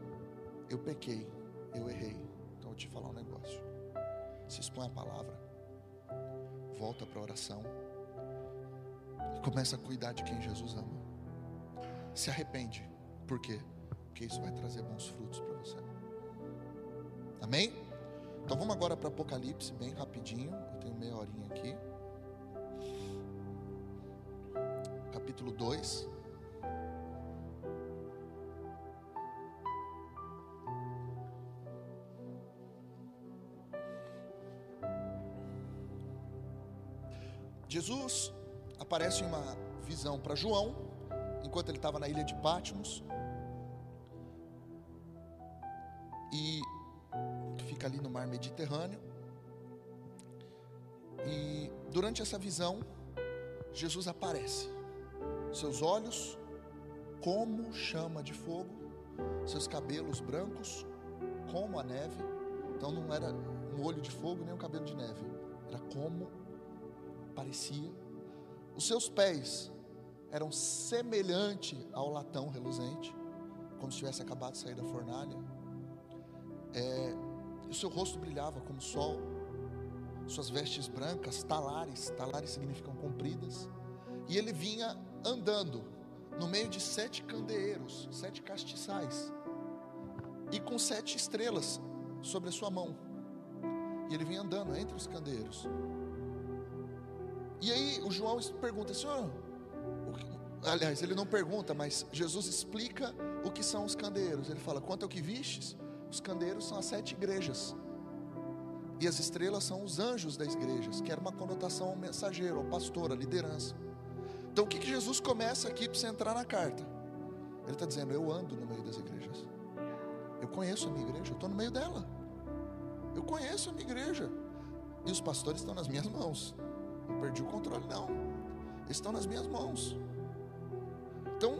eu pequei, eu errei. Então eu vou te falar um negócio. Se expõe a palavra, volta para a oração Começa a cuidar de quem Jesus ama. Se arrepende. Por quê? Porque isso vai trazer bons frutos para você. Amém? Então vamos agora para Apocalipse, bem rapidinho. Eu tenho meia horinha aqui. Capítulo 2. Jesus aparece em uma visão para João, enquanto ele estava na ilha de Patmos, e fica ali no mar Mediterrâneo. E durante essa visão, Jesus aparece. Seus olhos como chama de fogo, seus cabelos brancos como a neve. Então não era um olho de fogo nem um cabelo de neve, era como parecia. Os seus pés eram semelhante ao latão reluzente, como se tivesse acabado de sair da fornalha. É, o seu rosto brilhava como o sol, suas vestes brancas, talares, talares significam compridas, e ele vinha andando no meio de sete candeeiros, sete castiçais, e com sete estrelas sobre a sua mão. E ele vinha andando entre os candeeiros. E aí o João pergunta, Senhor, aliás, ele não pergunta, mas Jesus explica o que são os candeeiros. Ele fala: quanto ao que vistes, os candeeiros são as sete igrejas. E as estrelas são os anjos das igrejas, que era uma conotação ao mensageiro, ao pastor, à liderança. Então o que, que Jesus começa aqui para você entrar na carta? Ele está dizendo: Eu ando no meio das igrejas. Eu conheço a minha igreja, eu estou no meio dela. Eu conheço a minha igreja. E os pastores estão nas minhas mãos. Não perdi o controle, não. Estão nas minhas mãos. Então,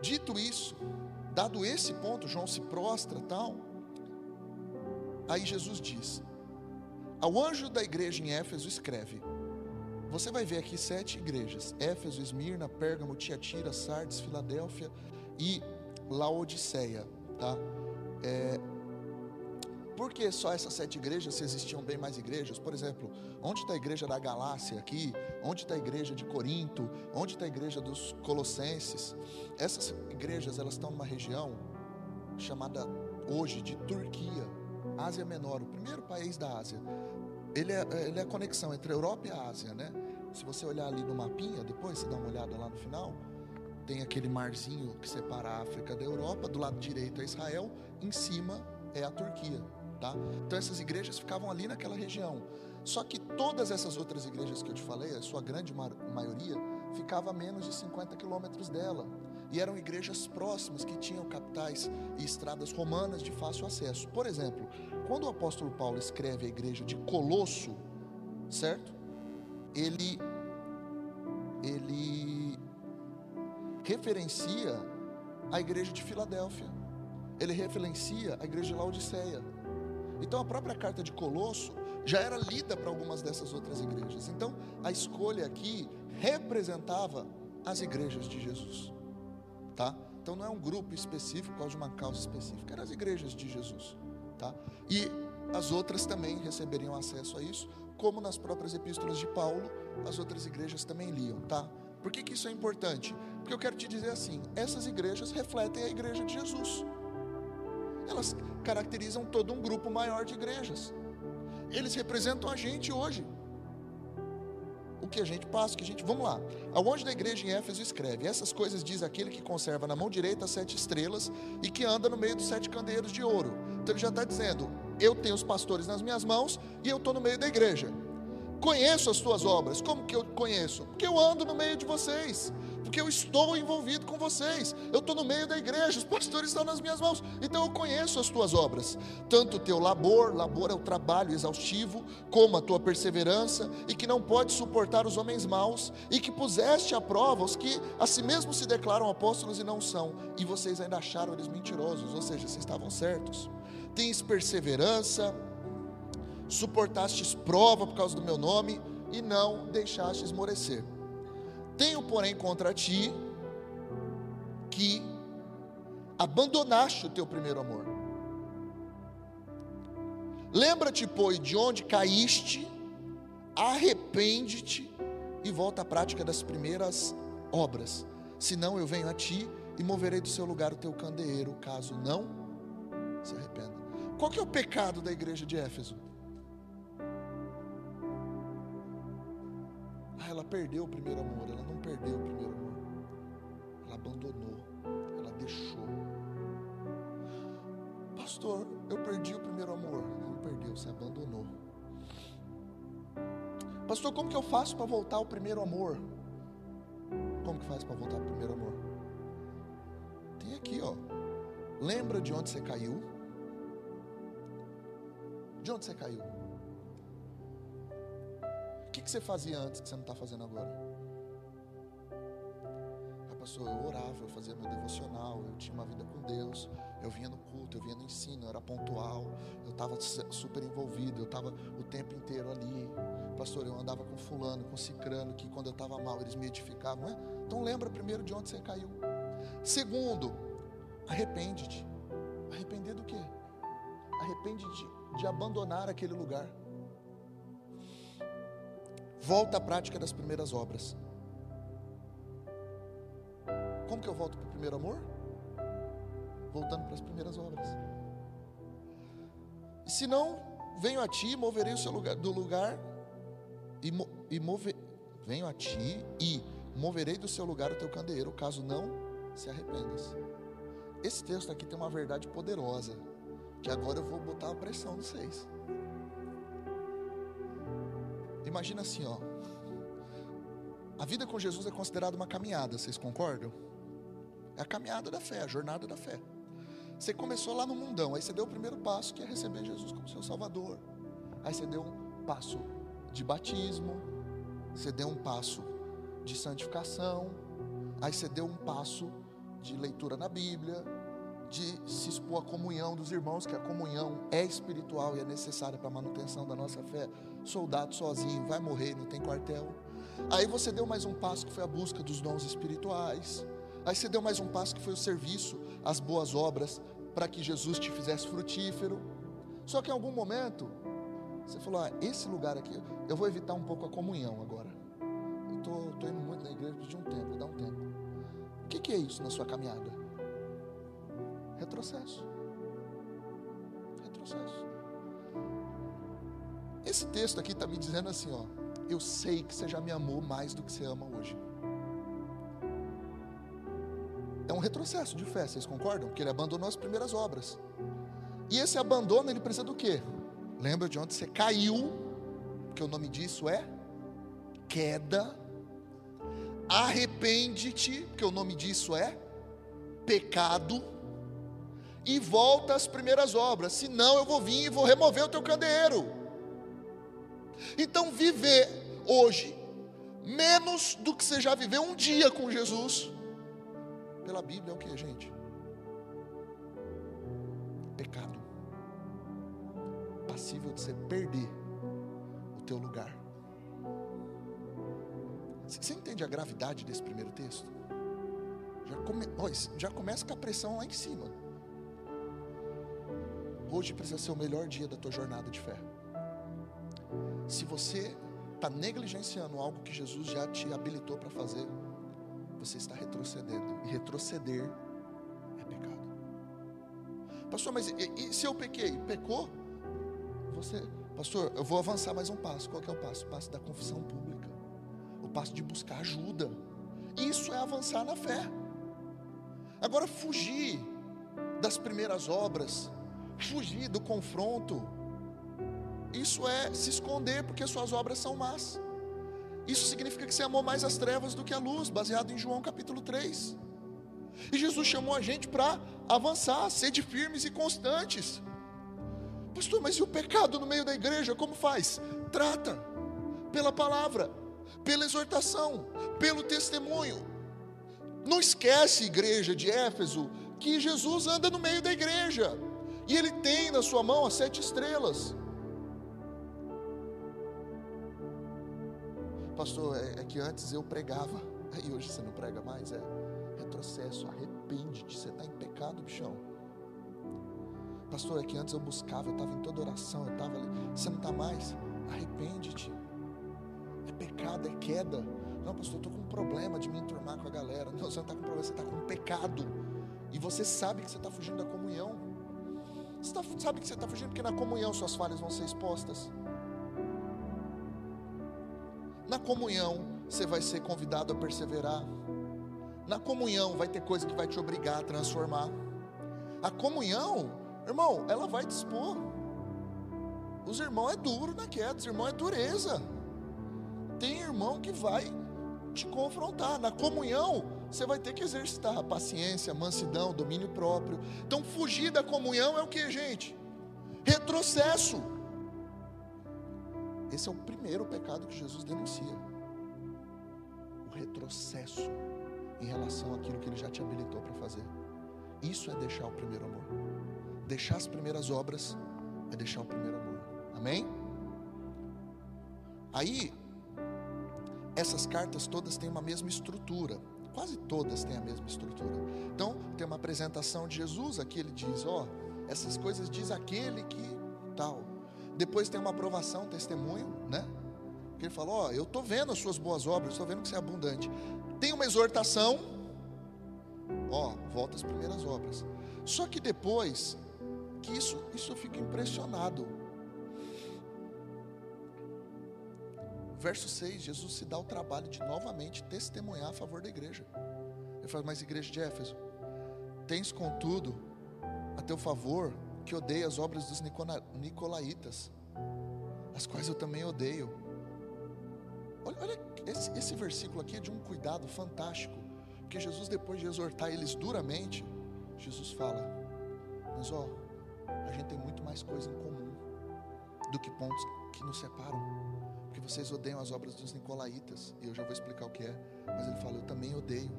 dito isso, dado esse ponto, João se prostra tal. Aí Jesus diz: Ao anjo da igreja em Éfeso escreve: Você vai ver aqui sete igrejas: Éfeso, Esmirna, Pérgamo, Tiatira, Sardes, Filadélfia e Laodiceia, tá? É, por que só essas sete igrejas, se existiam bem mais igrejas? Por exemplo, onde está a igreja da Galácia aqui? Onde está a igreja de Corinto? Onde está a igreja dos Colossenses? Essas igrejas, elas estão numa região chamada hoje de Turquia, Ásia Menor, o primeiro país da Ásia. Ele é, ele é a conexão entre a Europa e a Ásia, né? Se você olhar ali no mapinha, depois você dá uma olhada lá no final, tem aquele marzinho que separa a África da Europa, do lado direito é Israel, em cima é a Turquia. Tá? Então essas igrejas ficavam ali naquela região. Só que todas essas outras igrejas que eu te falei, a sua grande maioria, ficava a menos de 50 quilômetros dela. E eram igrejas próximas que tinham capitais e estradas romanas de fácil acesso. Por exemplo, quando o apóstolo Paulo escreve a igreja de Colosso, certo? Ele ele referencia a igreja de Filadélfia. Ele referencia a igreja de Laodiceia. Então a própria carta de Colosso já era lida para algumas dessas outras igrejas. Então a escolha aqui representava as igrejas de Jesus, tá? Então não é um grupo específico causa de uma causa específica, eram as igrejas de Jesus, tá? E as outras também receberiam acesso a isso, como nas próprias epístolas de Paulo, as outras igrejas também liam, tá? Por que, que isso é importante? Porque eu quero te dizer assim: essas igrejas refletem a igreja de Jesus elas caracterizam todo um grupo maior de igrejas. Eles representam a gente hoje. O que a gente passa, o que a gente. Vamos lá. Ao anjo da igreja em Éfeso escreve: Essas coisas diz aquele que conserva na mão direita as sete estrelas e que anda no meio dos sete candeeiros de ouro. Então ele já está dizendo: Eu tenho os pastores nas minhas mãos e eu estou no meio da igreja. Conheço as tuas obras. Como que eu conheço? Porque eu ando no meio de vocês porque eu estou envolvido com vocês. Eu estou no meio da igreja, os pastores estão nas minhas mãos. Então eu conheço as tuas obras, tanto o teu labor, labor é o trabalho exaustivo, como a tua perseverança, e que não pode suportar os homens maus, e que puseste à prova os que a si mesmos se declaram apóstolos e não são, e vocês ainda acharam eles mentirosos, ou seja, vocês estavam certos. Tens perseverança, suportastes prova por causa do meu nome, e não deixaste esmorecer. Tenho, porém, contra ti que abandonaste o teu primeiro amor. Lembra-te, pois, de onde caíste, arrepende-te e volta à prática das primeiras obras. Senão eu venho a ti e moverei do seu lugar o teu candeeiro, caso não se arrependa. Qual que é o pecado da igreja de Éfeso? Ela perdeu o primeiro amor. Ela não perdeu o primeiro amor. Ela abandonou. Ela deixou. Pastor, eu perdi o primeiro amor. Não perdeu, você abandonou. Pastor, como que eu faço para voltar ao primeiro amor? Como que faz para voltar ao primeiro amor? Tem aqui, ó. Lembra de onde você caiu? De onde você caiu? O que, que você fazia antes que você não está fazendo agora? A pastor, eu orava, eu fazia meu devocional, eu tinha uma vida com Deus, eu vinha no culto, eu vinha no ensino, eu era pontual, eu estava super envolvido, eu estava o tempo inteiro ali. Pastor, eu andava com fulano, com cicrano, que quando eu estava mal eles me edificavam. Não é? Então lembra primeiro de onde você caiu. Segundo, arrepende-te. Arrepender do quê? Arrepende-te de abandonar aquele lugar. Volta à prática das primeiras obras. Como que eu volto para o primeiro amor? Voltando para as primeiras obras. Se não, venho a ti, moverei o seu lugar do lugar e, e mover, venho a ti e moverei do seu lugar o teu candeeiro, caso não se arrependas. Esse texto aqui tem uma verdade poderosa, que agora eu vou botar a pressão nos seis. Imagina assim, ó. A vida com Jesus é considerada uma caminhada, vocês concordam? É a caminhada da fé, a jornada da fé. Você começou lá no mundão, aí você deu o primeiro passo, que é receber Jesus como seu Salvador. Aí você deu um passo de batismo, você deu um passo de santificação, aí você deu um passo de leitura na Bíblia, de se expor à comunhão dos irmãos, que a comunhão é espiritual e é necessária para a manutenção da nossa fé. Soldado sozinho vai morrer, não tem quartel. Aí você deu mais um passo que foi a busca dos dons espirituais. Aí você deu mais um passo que foi o serviço, as boas obras, para que Jesus te fizesse frutífero. Só que em algum momento, você falou: ah, esse lugar aqui, eu vou evitar um pouco a comunhão agora. Eu estou indo muito na igreja de um tempo, dar um tempo. O que, que é isso na sua caminhada? Retrocesso. Retrocesso. Esse texto aqui está me dizendo assim, ó. Eu sei que você já me amou mais do que você ama hoje. É um retrocesso de fé, vocês concordam? Porque ele abandonou as primeiras obras. E esse abandono, ele precisa do quê? Lembra de onde você caiu? Porque o nome disso é queda. Arrepende-te, porque o nome disso é pecado e volta às primeiras obras, senão eu vou vir e vou remover o teu candeeiro. Então, viver hoje, menos do que você já viveu um dia com Jesus, pela Bíblia é o que, gente? Pecado, passível de você perder o teu lugar. Você entende a gravidade desse primeiro texto? Já, come, já começa com a pressão lá em cima. Hoje precisa ser o melhor dia da tua jornada de fé. Se você está negligenciando algo que Jesus já te habilitou para fazer, você está retrocedendo. E retroceder é pecado. Pastor, mas e, e se eu pequei? Pecou? Você, pastor, eu vou avançar mais um passo. Qual é o passo? O passo da confissão pública. O passo de buscar ajuda. Isso é avançar na fé. Agora, fugir das primeiras obras fugir do confronto. Isso é se esconder porque suas obras são más. Isso significa que você amou mais as trevas do que a luz, baseado em João capítulo 3. E Jesus chamou a gente para avançar, sede firmes e constantes. Pastor, mas e o pecado no meio da igreja? Como faz? Trata pela palavra, pela exortação, pelo testemunho. Não esquece, igreja de Éfeso, que Jesus anda no meio da igreja. E ele tem na sua mão as sete estrelas. Pastor, é, é que antes eu pregava, aí hoje você não prega mais, é retrocesso, arrepende-te, você está em pecado, bichão. Pastor, é que antes eu buscava, eu estava em toda oração, eu estava ali, você não está mais, arrepende-te. É pecado, é queda. Não, pastor, eu estou com um problema de me enturmar com a galera. Não, você não está com problema, você está com um pecado. E você sabe que você está fugindo da comunhão. Você tá, sabe que você está fugindo porque na comunhão suas falhas vão ser expostas. Na comunhão você vai ser convidado a perseverar. Na comunhão vai ter coisa que vai te obrigar a transformar. A comunhão, irmão, ela vai te expor. Os irmãos é duro na queda, os irmãos é dureza. Tem irmão que vai te confrontar. Na comunhão, você vai ter que exercitar a paciência, a mansidão, domínio próprio. Então, fugir da comunhão é o que, gente? Retrocesso. Esse é o primeiro pecado que Jesus denuncia. O retrocesso em relação àquilo que ele já te habilitou para fazer. Isso é deixar o primeiro amor. Deixar as primeiras obras é deixar o primeiro amor. Amém? Aí, essas cartas todas têm uma mesma estrutura. Quase todas têm a mesma estrutura. Então, tem uma apresentação de Jesus, aqui ele diz: Ó, oh, essas coisas diz aquele que tal. Depois tem uma aprovação, testemunho, né? Que ele falou: Ó, eu estou vendo as suas boas obras, estou vendo que você é abundante. Tem uma exortação, ó, volta às primeiras obras. Só que depois, que isso, isso eu fico impressionado. Verso 6, Jesus se dá o trabalho de novamente testemunhar a favor da igreja. Ele fala, mas igreja de Éfeso, tens contudo a teu favor que odeia as obras dos Nicolaitas, as quais eu também odeio. Olha, olha esse, esse versículo aqui é de um cuidado fantástico, porque Jesus, depois de exortar eles duramente, Jesus fala: Mas ó, a gente tem muito mais coisa em comum do que pontos que nos separam porque vocês odeiam as obras dos nicolaítas, e eu já vou explicar o que é, mas ele fala, eu também odeio.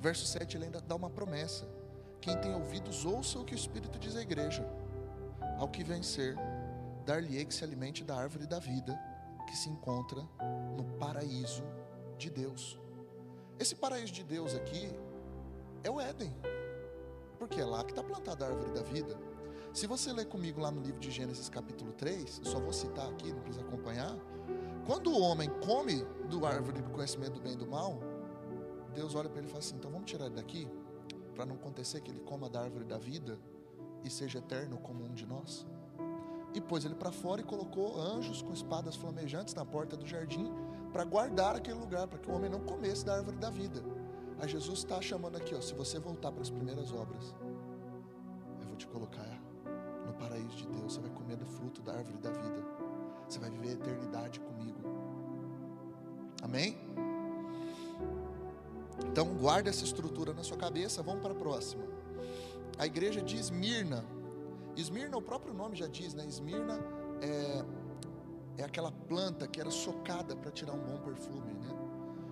Verso 7 ele ainda dá uma promessa: quem tem ouvidos, ouça o que o Espírito diz à igreja. Ao que vencer, dar-lhe-ei que se alimente da árvore da vida, que se encontra no paraíso de Deus. Esse paraíso de Deus aqui é o Éden, porque é lá que está plantada a árvore da vida. Se você ler comigo lá no livro de Gênesis capítulo 3, eu só vou citar aqui, não precisa acompanhar. Quando o homem come do árvore do conhecimento do bem e do mal, Deus olha para ele e fala assim: então vamos tirar ele daqui, para não acontecer que ele coma da árvore da vida e seja eterno como um de nós. E pôs ele para fora e colocou anjos com espadas flamejantes na porta do jardim para guardar aquele lugar, para que o homem não comesse da árvore da vida. Aí Jesus está chamando aqui, ó, se você voltar para as primeiras obras, eu vou te colocar no paraíso de Deus, você vai comer do fruto da árvore da vida. Você vai viver a eternidade comigo. Amém? Então guarda essa estrutura na sua cabeça, vamos para a próxima. A igreja de Esmirna. Esmirna, o próprio nome já diz, né? Esmirna é, é aquela planta que era socada para tirar um bom perfume, né?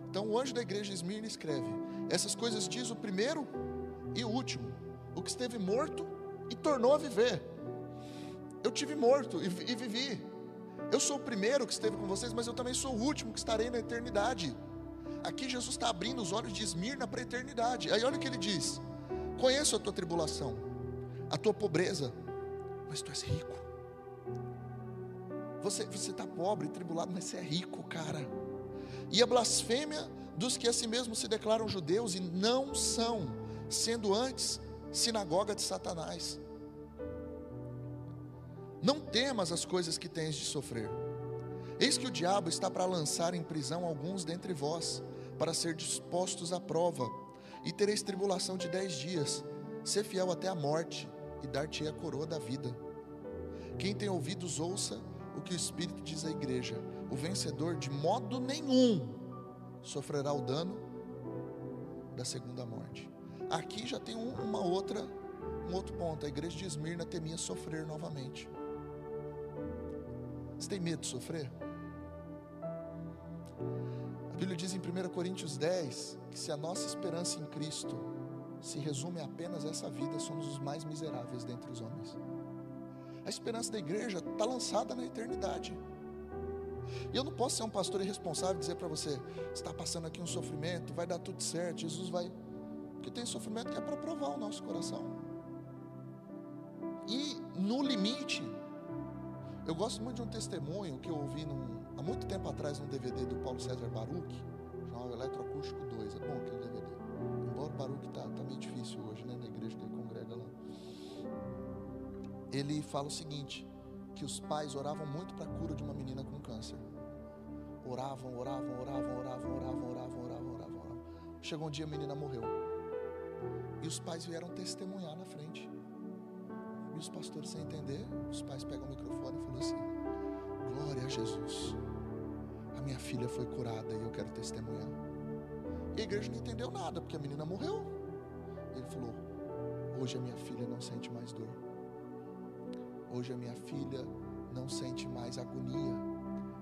Então o anjo da igreja de Esmirna escreve: Essas coisas diz o primeiro e o último, o que esteve morto e tornou a viver. Eu tive morto e, e vivi. Eu sou o primeiro que esteve com vocês, mas eu também sou o último que estarei na eternidade. Aqui Jesus está abrindo os olhos de Esmirna para a eternidade. Aí olha o que ele diz: Conheço a tua tribulação, a tua pobreza, mas tu és rico. Você está pobre, tribulado, mas você é rico, cara. E a blasfêmia dos que a si mesmos se declaram judeus e não são, sendo antes sinagoga de Satanás. Não temas as coisas que tens de sofrer. Eis que o diabo está para lançar em prisão alguns dentre vós, para ser dispostos à prova, e tereis tribulação de dez dias. Ser fiel até a morte, e dar-te a coroa da vida. Quem tem ouvidos, ouça o que o Espírito diz à igreja. O vencedor, de modo nenhum, sofrerá o dano da segunda morte. Aqui já tem um, uma outra, um outro ponto. A igreja de Esmirna temia sofrer novamente. Você tem medo de sofrer? Bíblia diz em 1 Coríntios 10 que se a nossa esperança em Cristo se resume apenas a essa vida, somos os mais miseráveis dentre os homens. A esperança da igreja está lançada na eternidade. E eu não posso ser um pastor irresponsável e dizer para você: está passando aqui um sofrimento, vai dar tudo certo, Jesus vai. Porque tem sofrimento que é para provar o nosso coração. E no limite, eu gosto muito de um testemunho que eu ouvi num, há muito tempo atrás num DVD do Paulo César Baruch, chamado Eletroacústico 2. É bom aquele DVD. Embora o Baruch está tá meio difícil hoje, né, na igreja que ele congrega lá. Ele fala o seguinte: que os pais oravam muito para a cura de uma menina com câncer. Oravam, oravam, oravam, oravam, oravam, oravam, oravam, oravam, oravam. Chegou um dia a menina morreu. E os pais vieram testemunhar na frente os pastores sem entender, os pais pegam o microfone e falam assim: Glória a Jesus. A minha filha foi curada e eu quero testemunhar. E a igreja não entendeu nada, porque a menina morreu. Ele falou: Hoje a minha filha não sente mais dor. Hoje a minha filha não sente mais agonia.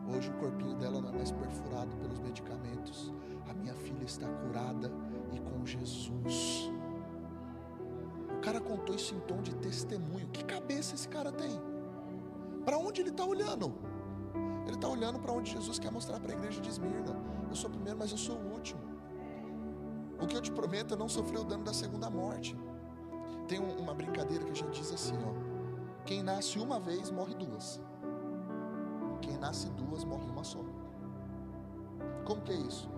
Hoje o corpinho dela não é mais perfurado pelos medicamentos. A minha filha está curada e com Jesus. O cara contou isso em tom de testemunho. Que cabeça esse cara tem? Para onde ele está olhando? Ele está olhando para onde Jesus quer mostrar para a igreja de Esmirna. Eu sou o primeiro, mas eu sou o último. O que eu te prometo é não sofrer o dano da segunda morte. Tem uma brincadeira que a gente diz assim, ó. Quem nasce uma vez morre duas. Quem nasce duas morre uma só. Como que é isso?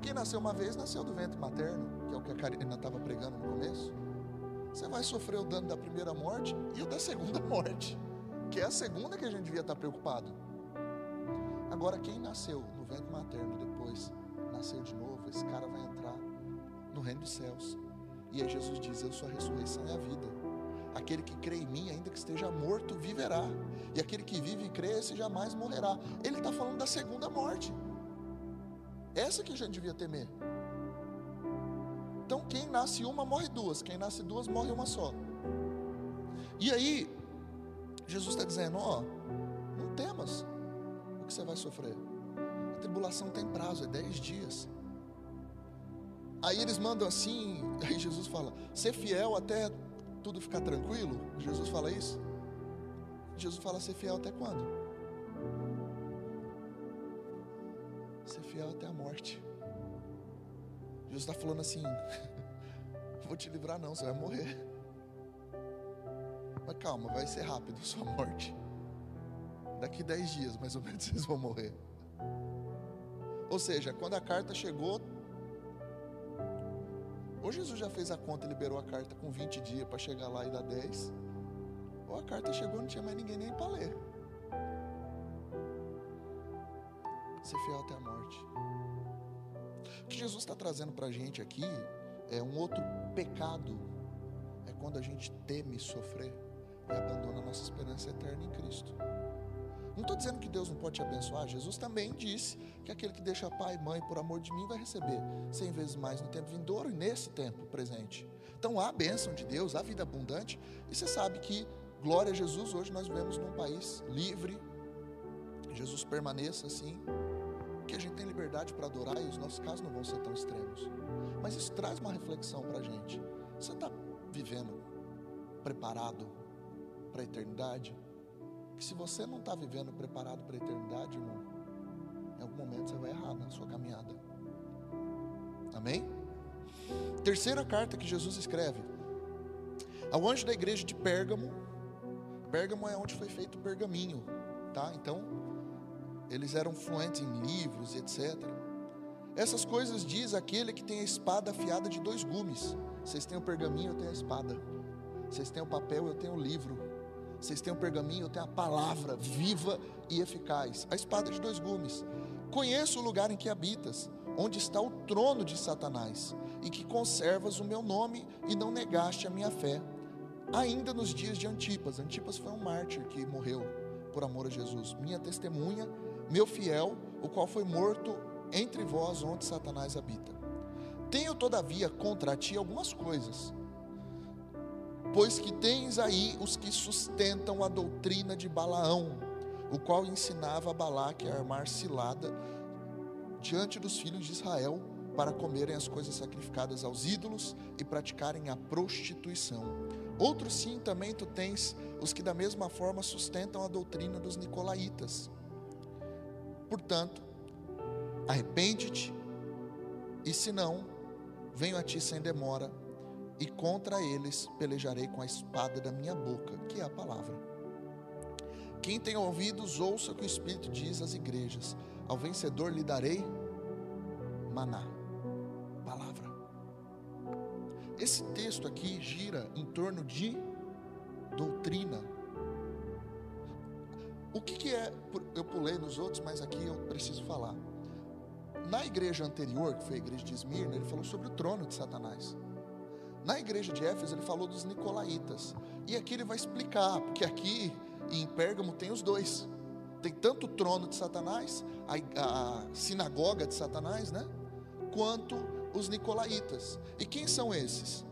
Quem nasceu uma vez nasceu do ventre materno, que é o que a Karina estava pregando no começo. Você vai sofrer o dano da primeira morte e o da segunda morte, que é a segunda que a gente devia estar preocupado. Agora, quem nasceu no ventre materno depois nasceu de novo, esse cara vai entrar no reino dos céus. E aí Jesus diz: Eu sou a ressurreição e a vida. Aquele que crê em mim, ainda que esteja morto, viverá. E aquele que vive e crê, esse jamais morrerá. Ele está falando da segunda morte. Essa que a gente devia temer. Então, quem nasce uma, morre duas. Quem nasce duas, morre uma só. E aí, Jesus está dizendo: Ó, que você vai sofrer. A tribulação tem prazo, é dez dias. Aí eles mandam assim, aí Jesus fala: ser fiel até tudo ficar tranquilo. Jesus fala isso. Jesus fala: ser fiel até quando? Ser fiel até a morte. Jesus está falando assim: vou te livrar, não, você vai morrer. Mas calma, vai ser rápido sua morte. Daqui dez dias, mais ou menos, vocês vão morrer. Ou seja, quando a carta chegou, ou Jesus já fez a conta e liberou a carta com 20 dias para chegar lá e dar 10. Ou a carta chegou e não tinha mais ninguém nem para ler. Ser fiel até a morte. O que Jesus está trazendo para a gente aqui é um outro pecado. É quando a gente teme sofrer e abandona a nossa esperança eterna em Cristo. Não estou dizendo que Deus não pode te abençoar. Jesus também disse que aquele que deixa pai e mãe por amor de mim vai receber cem vezes mais no tempo vindouro e nesse tempo presente. Então há a bênção de Deus, há vida abundante. E você sabe que, glória a Jesus, hoje nós vivemos num país livre. Jesus permaneça assim. Que a gente tem liberdade para adorar e os nossos casos não vão ser tão extremos. Mas isso traz uma reflexão para a gente. Você está vivendo preparado para a eternidade? Que se você não está vivendo preparado para a eternidade, irmão, em algum momento você vai errar na sua caminhada. Amém? Terceira carta que Jesus escreve ao anjo da igreja de Pérgamo. Pérgamo é onde foi feito o pergaminho, tá? Então, eles eram fluentes em livros etc. Essas coisas diz aquele que tem a espada afiada de dois gumes. Vocês têm o pergaminho, eu tenho a espada. Vocês têm o papel, eu tenho o livro. Vocês têm o pergaminho, eu tenho a palavra viva e eficaz, a espada de dois gumes. Conheço o lugar em que habitas, onde está o trono de Satanás, e que conservas o meu nome e não negaste a minha fé. Ainda nos dias de Antipas, Antipas foi um mártir que morreu por amor a Jesus, minha testemunha, meu fiel, o qual foi morto entre vós onde Satanás habita. Tenho todavia contra ti algumas coisas Pois que tens aí os que sustentam a doutrina de Balaão, o qual ensinava a Balaque a armar cilada diante dos filhos de Israel para comerem as coisas sacrificadas aos ídolos e praticarem a prostituição. Outros sim também tu tens os que da mesma forma sustentam a doutrina dos nicolaítas. Portanto, arrepende-te, e se não, venho a ti sem demora e contra eles pelejarei com a espada da minha boca, que é a palavra. Quem tem ouvidos, ouça o que o Espírito diz às igrejas: ao vencedor lhe darei maná, palavra. Esse texto aqui gira em torno de doutrina. O que, que é? Eu pulei nos outros, mas aqui eu preciso falar. Na igreja anterior, que foi a igreja de Esmirna, ele falou sobre o trono de Satanás. Na igreja de Éfeso, ele falou dos nicolaítas. E aqui ele vai explicar, porque aqui em Pérgamo tem os dois. tem tanto o trono de Satanás, a, a sinagoga de Satanás, né? Quanto os nicolaítas. E quem são esses?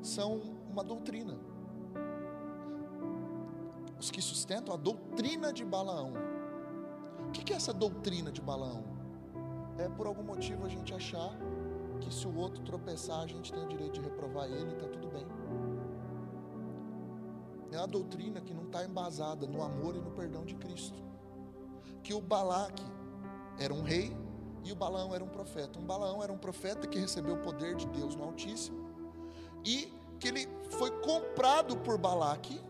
São uma doutrina. Os que sustentam a doutrina de Balaão. O que é essa doutrina de Balaão? É por algum motivo a gente achar que se o outro tropeçar, a gente tem o direito de reprovar ele está tudo bem. É a doutrina que não está embasada no amor e no perdão de Cristo. Que o Balaque era um rei e o Balaão era um profeta. Um Balaão era um profeta que recebeu o poder de Deus no Altíssimo e que ele foi comprado por Balaque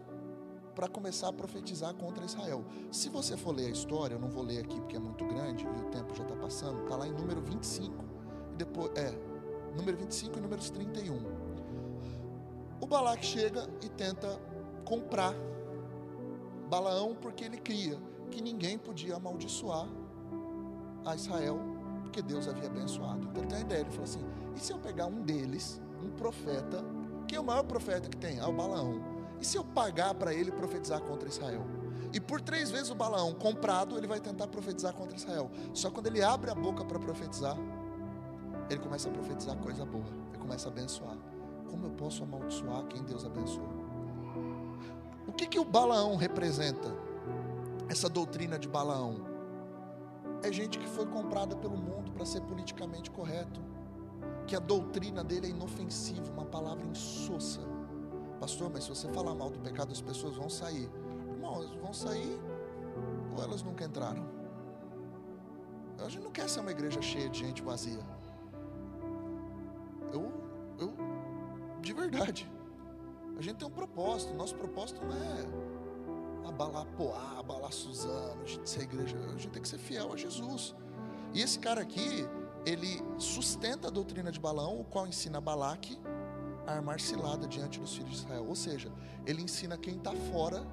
para começar a profetizar contra Israel. Se você for ler a história, eu não vou ler aqui porque é muito grande e o tempo já está passando, está lá em número 25 e depois é número 25 e números 31. O Balaque chega e tenta comprar Balaão porque ele cria que ninguém podia amaldiçoar a Israel porque Deus havia abençoado. Então tem a ideia, ele falou assim: e se eu pegar um deles, um profeta, que é o maior profeta que tem? Ah, o Balaão. E se eu pagar para ele profetizar contra Israel? E por três vezes o Balaão comprado, ele vai tentar profetizar contra Israel. Só quando ele abre a boca para profetizar, ele começa a profetizar coisa boa, ele começa a abençoar. Como eu posso amaldiçoar quem Deus abençoou? O que, que o Balaão representa? Essa doutrina de Balaão é gente que foi comprada pelo mundo para ser politicamente correto, que a doutrina dele é inofensiva, uma palavra insossa. Pastor, mas se você falar mal do pecado, as pessoas vão sair. Irmão, elas vão sair ou elas nunca entraram? A gente não quer ser uma igreja cheia de gente vazia. Eu, eu, de verdade. A gente tem um propósito. Nosso propósito não é abalar Poá, abalar Suzano, a gente ser igreja. A gente tem que ser fiel a Jesus. E esse cara aqui, ele sustenta a doutrina de Balaão, o qual ensina Balaque a armar cilada diante dos filhos de Israel. Ou seja, ele ensina quem está fora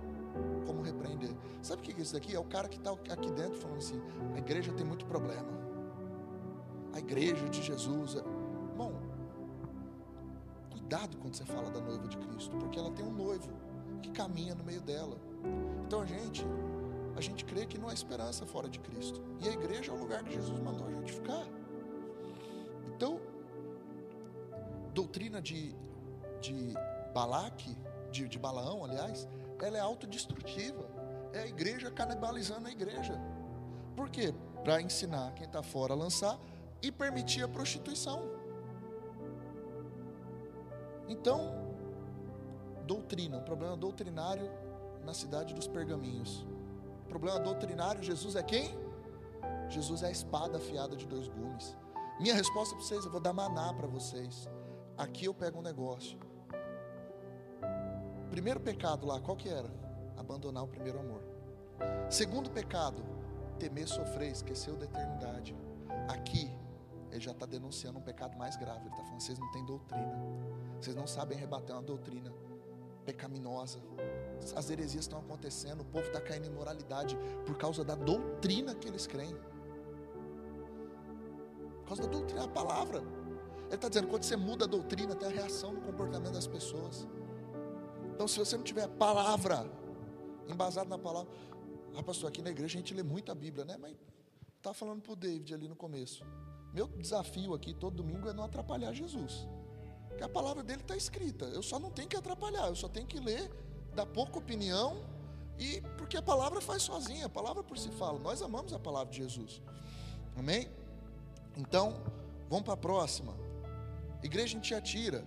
como repreender. Sabe o que é isso daqui? É o cara que está aqui dentro falando assim: a igreja tem muito problema. A igreja de Jesus. Cuidado quando você fala da noiva de Cristo, porque ela tem um noivo que caminha no meio dela. Então a gente, a gente crê que não há esperança fora de Cristo. E a igreja é o lugar que Jesus mandou a gente ficar. Então, doutrina de, de Balaque, de, de Balaão, aliás, ela é autodestrutiva. É a igreja canibalizando a igreja. Por quê? Para ensinar quem está fora a lançar e permitir a prostituição. Então, doutrina, um problema doutrinário na cidade dos pergaminhos. Problema doutrinário, Jesus é quem? Jesus é a espada afiada de dois gumes. Minha resposta para vocês, eu vou dar maná para vocês. Aqui eu pego um negócio. Primeiro pecado lá, qual que era? Abandonar o primeiro amor. Segundo pecado, temer sofrer, esquecer da eternidade. Aqui, ele já está denunciando um pecado mais grave. Ele está falando: vocês não têm doutrina. Vocês não sabem rebater uma doutrina pecaminosa. As heresias estão acontecendo, o povo está caindo em moralidade por causa da doutrina que eles creem. Por causa da doutrina, a palavra. Ele está dizendo: quando você muda a doutrina, tem a reação no comportamento das pessoas. Então, se você não tiver palavra, embasado na palavra, ah, pastor, aqui na igreja a gente lê muito a Bíblia, né? Mas está falando para o David ali no começo. Meu desafio aqui todo domingo é não atrapalhar Jesus. Que a palavra dele está escrita. Eu só não tenho que atrapalhar, eu só tenho que ler, dar pouca opinião, e porque a palavra faz sozinha, a palavra por si fala. Nós amamos a palavra de Jesus. Amém? Então, vamos para a próxima. Igreja em Tiatira.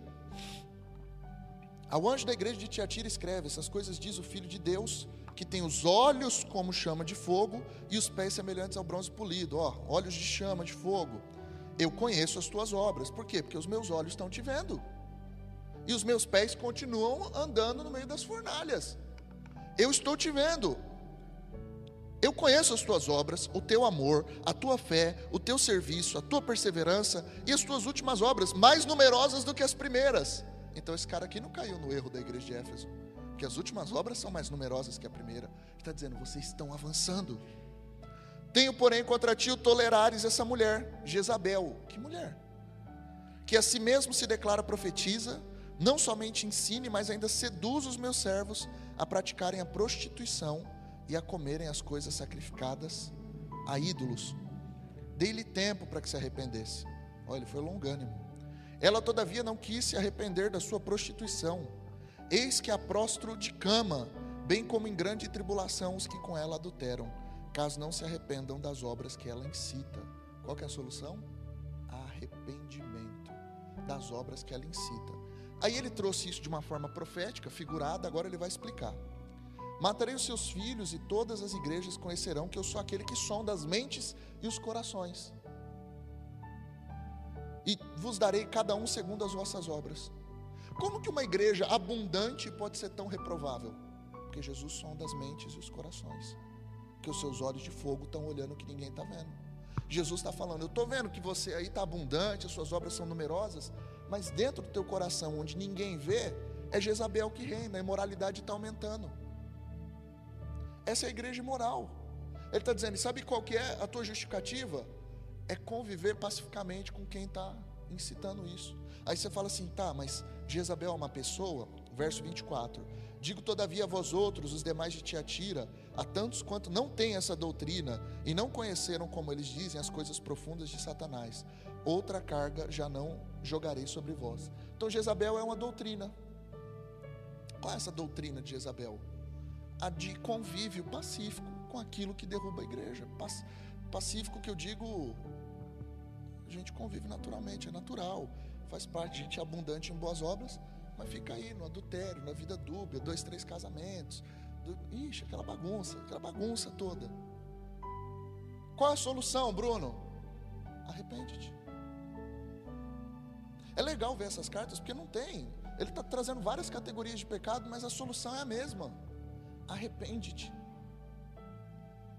Ao anjo da igreja de Tiatira escreve: Essas coisas diz o Filho de Deus, que tem os olhos como chama de fogo e os pés semelhantes ao bronze polido. Ó, olhos de chama de fogo. Eu conheço as tuas obras. Por quê? Porque os meus olhos estão te vendo. E os meus pés continuam andando no meio das fornalhas. Eu estou te vendo. Eu conheço as tuas obras, o teu amor, a tua fé, o teu serviço, a tua perseverança e as tuas últimas obras, mais numerosas do que as primeiras. Então esse cara aqui não caiu no erro da igreja de Éfeso, porque as últimas obras são mais numerosas que a primeira. Está dizendo, vocês estão avançando. Tenho, porém, contra ti o tolerares essa mulher, Jezabel. Que mulher? Que a si mesmo se declara profetiza, não somente ensine, mas ainda seduz os meus servos a praticarem a prostituição e a comerem as coisas sacrificadas a ídolos. Dei-lhe tempo para que se arrependesse. Olha, ele foi longânimo. Ela, todavia, não quis se arrepender da sua prostituição. Eis que a prostro de cama, bem como em grande tribulação os que com ela adulteram, caso não se arrependam das obras que ela incita. Qual é a solução? Arrependimento das obras que ela incita. Aí ele trouxe isso de uma forma profética, figurada, agora ele vai explicar. Matarei os seus filhos e todas as igrejas conhecerão que eu sou aquele que sonda as mentes e os corações. E vos darei cada um segundo as vossas obras. Como que uma igreja abundante pode ser tão reprovável? Porque Jesus sonda as mentes e os corações. Que os seus olhos de fogo estão olhando que ninguém está vendo. Jesus está falando, eu estou vendo que você aí está abundante, as suas obras são numerosas, mas dentro do teu coração, onde ninguém vê, é Jezabel que reina, a imoralidade está aumentando. Essa é a igreja moral. Ele está dizendo, sabe qual que é a tua justificativa? É conviver pacificamente com quem está incitando isso. Aí você fala assim, tá, mas Jezabel é uma pessoa? Verso 24. Digo todavia a vós outros, os demais de Tiatira, a tantos quanto não têm essa doutrina e não conheceram, como eles dizem, as coisas profundas de Satanás. Outra carga já não jogarei sobre vós. Então Jezabel é uma doutrina. Qual é essa doutrina de Jezabel? A de convívio pacífico com aquilo que derruba a igreja. Pacífico que eu digo, a gente convive naturalmente, é natural, faz parte, de gente abundante em boas obras mas fica aí no adultério, na vida dúbia, dois, três casamentos. Do... Ixi, aquela bagunça, aquela bagunça toda. Qual a solução, Bruno? Arrepende-te. É legal ver essas cartas porque não tem. Ele está trazendo várias categorias de pecado, mas a solução é a mesma. Arrepende-te.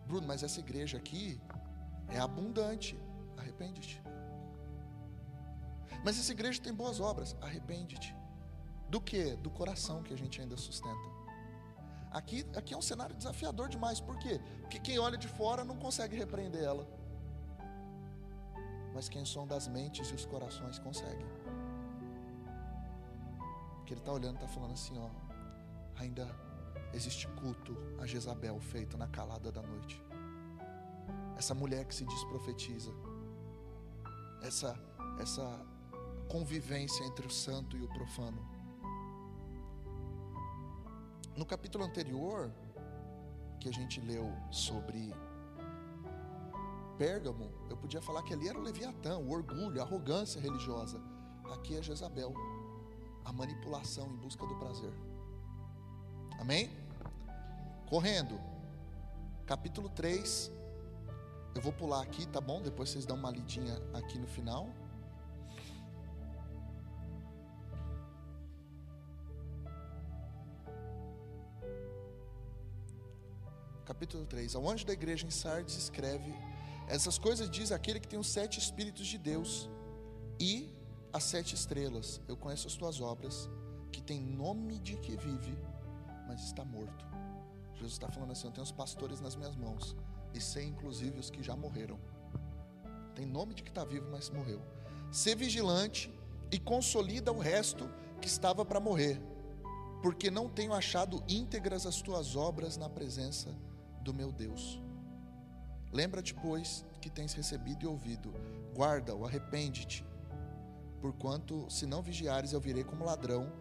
Bruno, mas essa igreja aqui é abundante. Arrepende-te. Mas essa igreja tem boas obras. Arrepende-te. Do que? Do coração que a gente ainda sustenta. Aqui, aqui é um cenário desafiador demais. Por quê? Porque quem olha de fora não consegue repreender ela. Mas quem sonda as mentes e os corações consegue. Porque ele está olhando, está falando assim, ó. Ainda existe culto a Jezabel feito na calada da noite. Essa mulher que se diz profetiza. Essa, essa convivência entre o santo e o profano no capítulo anterior, que a gente leu sobre Pérgamo, eu podia falar que ali era o Leviatã, o orgulho, a arrogância religiosa. Aqui é Jezabel, a manipulação em busca do prazer. Amém? Correndo, capítulo 3. Eu vou pular aqui, tá bom? Depois vocês dão uma lidinha aqui no final. Capítulo 3. Ao anjo da igreja em Sardes escreve: Essas coisas diz aquele que tem os sete Espíritos de Deus e as sete estrelas. Eu conheço as tuas obras, que tem nome de que vive, mas está morto. Jesus está falando assim: Eu tenho os pastores nas minhas mãos, e sei inclusive os que já morreram. Tem nome de que está vivo, mas morreu. Ser vigilante e consolida o resto que estava para morrer, porque não tenho achado íntegras as tuas obras na presença de do meu Deus. Lembra-te, pois, que tens recebido e ouvido, guarda-o, arrepende-te, porquanto, se não vigiares, eu virei como ladrão,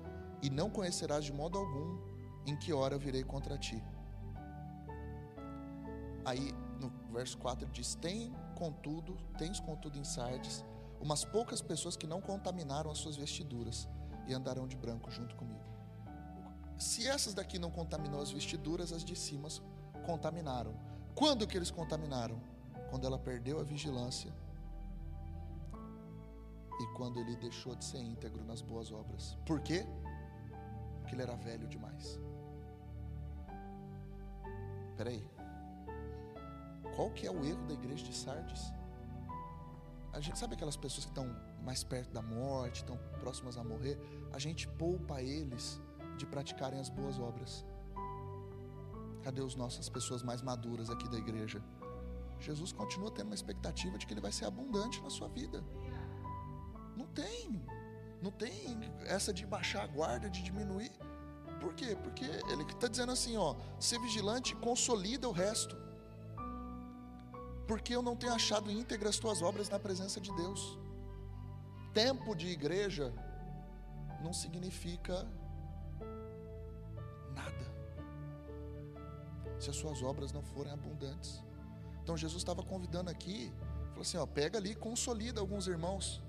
e não conhecerás de modo algum em que hora virei contra ti. Aí, no verso 4, ele diz: Tem, contudo, tens contudo em Sardes, umas poucas pessoas que não contaminaram as suas vestiduras e andarão de branco junto comigo. Se essas daqui não contaminou as vestiduras, as de cima contaminaram. Quando que eles contaminaram? Quando ela perdeu a vigilância e quando ele deixou de ser íntegro nas boas obras. Por quê? Porque ele era velho demais. Peraí. Qual que é o erro da igreja de Sardes? A gente sabe aquelas pessoas que estão mais perto da morte, estão próximas a morrer, a gente poupa eles de praticarem as boas obras. Cadê os nossas pessoas mais maduras aqui da igreja? Jesus continua tendo uma expectativa de que ele vai ser abundante na sua vida. Não tem. Não tem essa de baixar a guarda, de diminuir. Por quê? Porque ele está dizendo assim, ó, ser vigilante consolida o resto. Porque eu não tenho achado íntegras tuas obras na presença de Deus. Tempo de igreja não significa se as suas obras não forem abundantes. Então Jesus estava convidando aqui, falou assim: ó, pega ali, consolida alguns irmãos,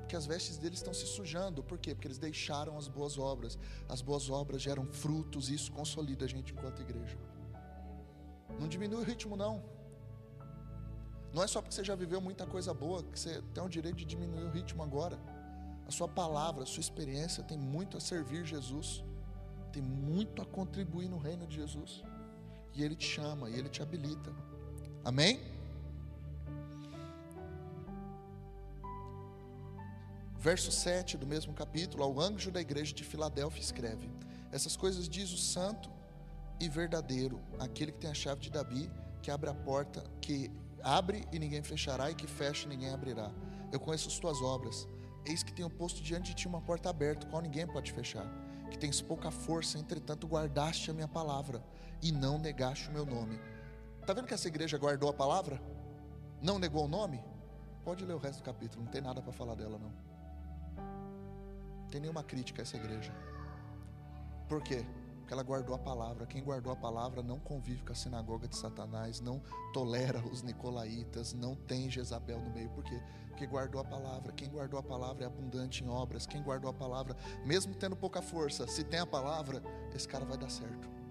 porque as vestes deles estão se sujando. Por quê? Porque eles deixaram as boas obras. As boas obras geram frutos e isso consolida a gente enquanto igreja. Não diminui o ritmo, não. Não é só porque você já viveu muita coisa boa que você tem o direito de diminuir o ritmo agora. A sua palavra, a sua experiência tem muito a servir Jesus, tem muito a contribuir no reino de Jesus. E Ele te chama, e Ele te habilita. Amém? Verso 7 do mesmo capítulo, ao anjo da igreja de Filadélfia escreve: Essas coisas diz o santo e verdadeiro, aquele que tem a chave de Davi, que abre a porta, que abre e ninguém fechará, e que fecha e ninguém abrirá. Eu conheço as tuas obras. Eis que tenho posto diante de ti uma porta aberta, qual ninguém pode fechar. Que tens pouca força, entretanto guardaste a minha palavra e não negaste o meu nome. Está vendo que essa igreja guardou a palavra? Não negou o nome? Pode ler o resto do capítulo, não tem nada para falar dela, não. Não tem nenhuma crítica a essa igreja. Por quê? Porque ela guardou a palavra. Quem guardou a palavra não convive com a sinagoga de Satanás, não tolera os nicolaítas, não tem Jezabel no meio. Por quê? Porque guardou a palavra. Quem guardou a palavra é abundante em obras. Quem guardou a palavra, mesmo tendo pouca força, se tem a palavra, esse cara vai dar certo.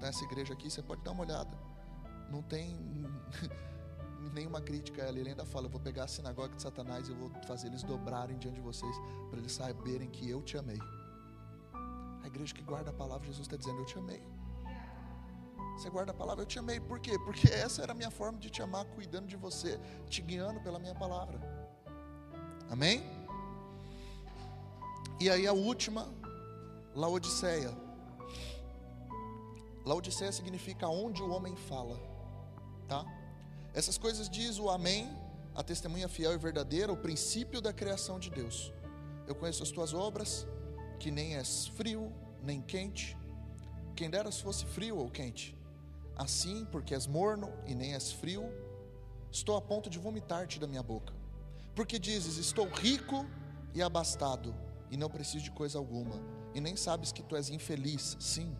Essa igreja aqui, você pode dar uma olhada. Não tem nenhuma crítica a ela. Ele ainda fala: Eu vou pegar a sinagoga de Satanás e eu vou fazer eles dobrarem diante de vocês, para eles saberem que eu te amei. A igreja que guarda a palavra, Jesus está dizendo: Eu te amei. Você guarda a palavra, eu te amei. Por quê? Porque essa era a minha forma de te amar, cuidando de você, te guiando pela minha palavra. Amém? E aí a última, Laodiceia. Laodiceia significa onde o homem fala, tá? Essas coisas diz o Amém, a testemunha fiel e verdadeira, o princípio da criação de Deus. Eu conheço as tuas obras, que nem és frio nem quente. Quem dera se fosse frio ou quente. Assim, porque és morno e nem és frio, estou a ponto de vomitar-te da minha boca. Porque dizes: Estou rico e abastado, e não preciso de coisa alguma, e nem sabes que tu és infeliz, sim,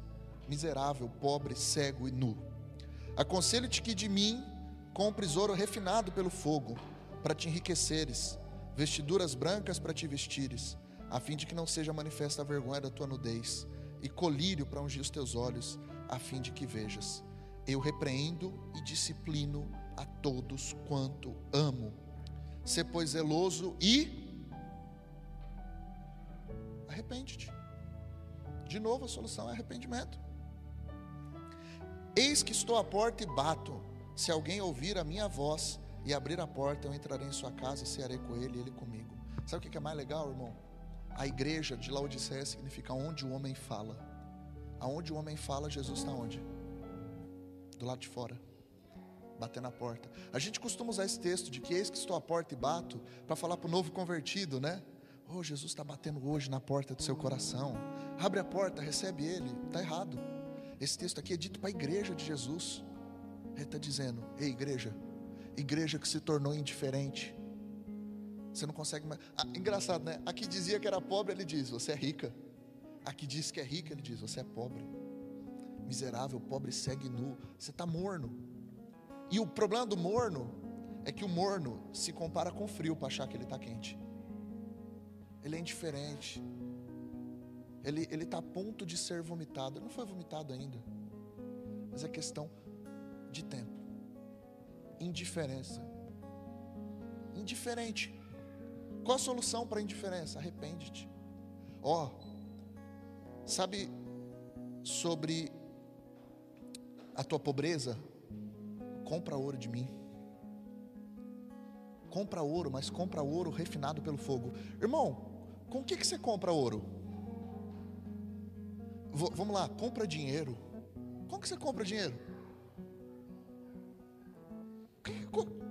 miserável, pobre, cego e nu. Aconselho-te que de mim compres ouro refinado pelo fogo, para te enriqueceres, vestiduras brancas para te vestires a fim de que não seja manifesta a vergonha da tua nudez, e colírio para ungir os teus olhos, a fim de que vejas. Eu repreendo e disciplino a todos quanto amo. Ser, pois, zeloso e arrepende-te. De novo, a solução é arrependimento. Eis que estou à porta e bato. Se alguém ouvir a minha voz e abrir a porta, eu entrarei em sua casa e cearei com ele e ele comigo. Sabe o que é mais legal, irmão? A igreja de Laodiceia significa onde o homem fala. Aonde o homem fala, Jesus está onde? Do lado de fora, batendo na porta. A gente costuma usar esse texto de que eis que estou à porta e bato, para falar para o novo convertido, né? Oh, Jesus está batendo hoje na porta do seu coração. Abre a porta, recebe Ele. Está errado. Esse texto aqui é dito para a igreja de Jesus. Ele está dizendo: Ei, igreja, igreja que se tornou indiferente, você não consegue mais. Ah, engraçado, né? Aqui dizia que era pobre, ele diz: Você é rica. Aqui diz que é rica, ele diz: Você é pobre. Miserável, pobre, segue nu. Você está morno. E o problema do morno é que o morno se compara com o frio para achar que ele está quente. Ele é indiferente. Ele está a ponto de ser vomitado. Ele não foi vomitado ainda. Mas é questão de tempo. Indiferença. Indiferente. Qual a solução para a indiferença? Arrepende-te. Ó, oh, sabe sobre a tua pobreza? Compra ouro de mim. Compra ouro, mas compra ouro refinado pelo fogo. Irmão, com o que, que você compra ouro? Vamos lá, compra dinheiro. Como que você compra dinheiro?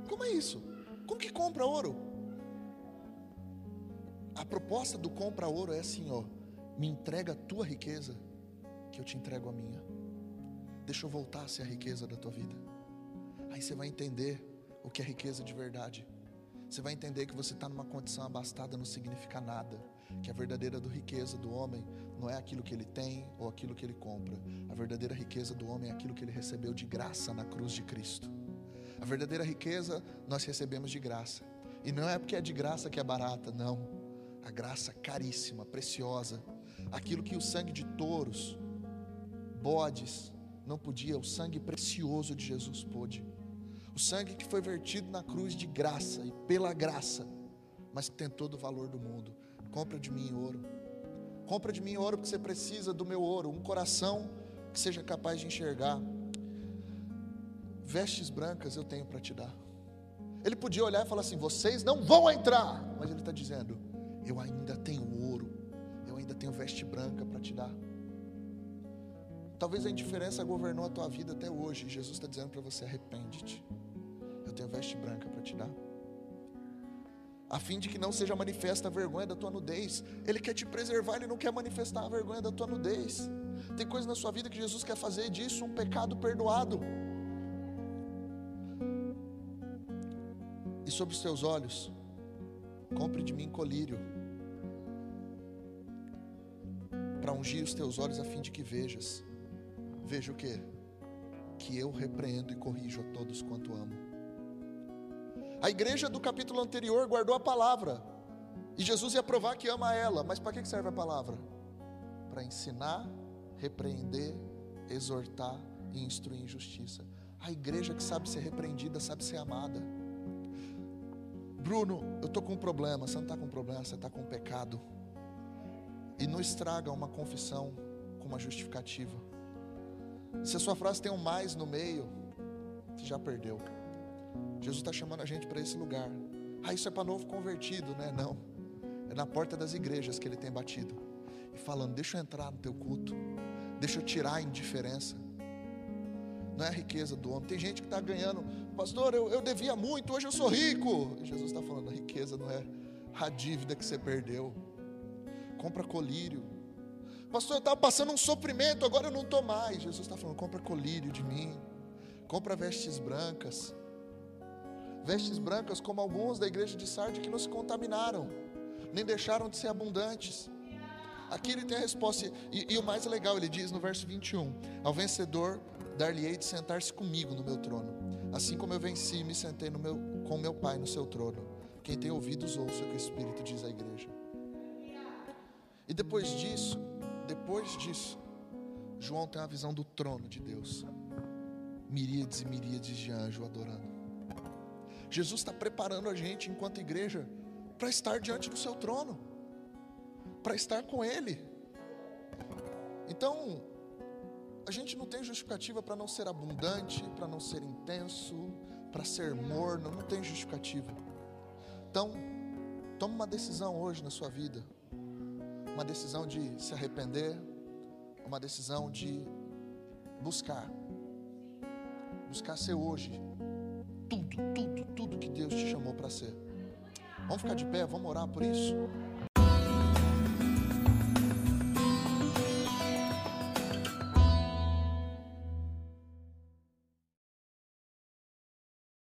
Como é isso? Como que compra ouro? a proposta do compra ouro é assim, ó, me entrega a tua riqueza que eu te entrego a minha. Deixa eu voltar a ser a riqueza da tua vida. Aí você vai entender o que é riqueza de verdade. Você vai entender que você está numa condição abastada não significa nada. Que a verdadeira do riqueza do homem não é aquilo que ele tem ou aquilo que ele compra. A verdadeira riqueza do homem é aquilo que ele recebeu de graça na cruz de Cristo. A verdadeira riqueza nós recebemos de graça. E não é porque é de graça que é barata, não. A graça caríssima, preciosa. Aquilo que o sangue de touros, bodes, não podia, o sangue precioso de Jesus pôde. O sangue que foi vertido na cruz de graça e pela graça, mas que tem todo o valor do mundo. Compra de mim ouro. Compra de mim ouro porque você precisa do meu ouro, um coração que seja capaz de enxergar. Vestes brancas eu tenho para te dar. Ele podia olhar e falar assim: vocês não vão entrar, mas ele está dizendo: eu ainda tenho ouro, eu ainda tenho veste branca para te dar. Talvez a indiferença governou a tua vida até hoje. Jesus está dizendo para você: arrepende-te tenho veste branca para te dar. A fim de que não seja manifesta a vergonha da tua nudez. Ele quer te preservar, ele não quer manifestar a vergonha da tua nudez. Tem coisas na sua vida que Jesus quer fazer disso um pecado perdoado. E sobre os teus olhos, compre de mim colírio, para ungir os teus olhos a fim de que vejas. Veja o que? Que eu repreendo e corrijo a todos quanto amo. A igreja do capítulo anterior guardou a palavra. E Jesus ia provar que ama ela. Mas para que serve a palavra? Para ensinar, repreender, exortar e instruir em justiça. A igreja que sabe ser repreendida, sabe ser amada. Bruno, eu estou com um problema. Você não está com um problema, você está com um pecado. E não estraga uma confissão com uma justificativa. Se a sua frase tem um mais no meio, você já perdeu. Jesus está chamando a gente para esse lugar. Ah, isso é para novo convertido, né? Não. É na porta das igrejas que ele tem batido. E falando: Deixa eu entrar no teu culto. Deixa eu tirar a indiferença. Não é a riqueza do homem. Tem gente que está ganhando, pastor, eu, eu devia muito, hoje eu sou rico. E Jesus está falando: a riqueza não é a dívida que você perdeu. Compra colírio. Pastor, eu estava passando um sofrimento, agora eu não estou mais. Jesus está falando: compra colírio de mim. Compra vestes brancas vestes brancas como alguns da igreja de Sardes que não se contaminaram, nem deixaram de ser abundantes. Aqui ele tem a resposta, e, e o mais legal, ele diz no verso 21: Ao vencedor dar-lhe-ei de sentar-se comigo no meu trono, assim como eu venci e me sentei no meu, com meu Pai no seu trono. Quem tem ouvidos, ouça o que o Espírito diz à igreja. E depois disso, depois disso, João tem a visão do trono de Deus. Miríades e miríades de anjos adorando. Jesus está preparando a gente, enquanto igreja, para estar diante do seu trono, para estar com Ele. Então, a gente não tem justificativa para não ser abundante, para não ser intenso, para ser morno, não tem justificativa. Então, tome uma decisão hoje na sua vida, uma decisão de se arrepender, uma decisão de buscar, buscar ser hoje tudo, tudo, tudo que Deus te chamou para ser. Vamos ficar de pé, vamos orar por isso.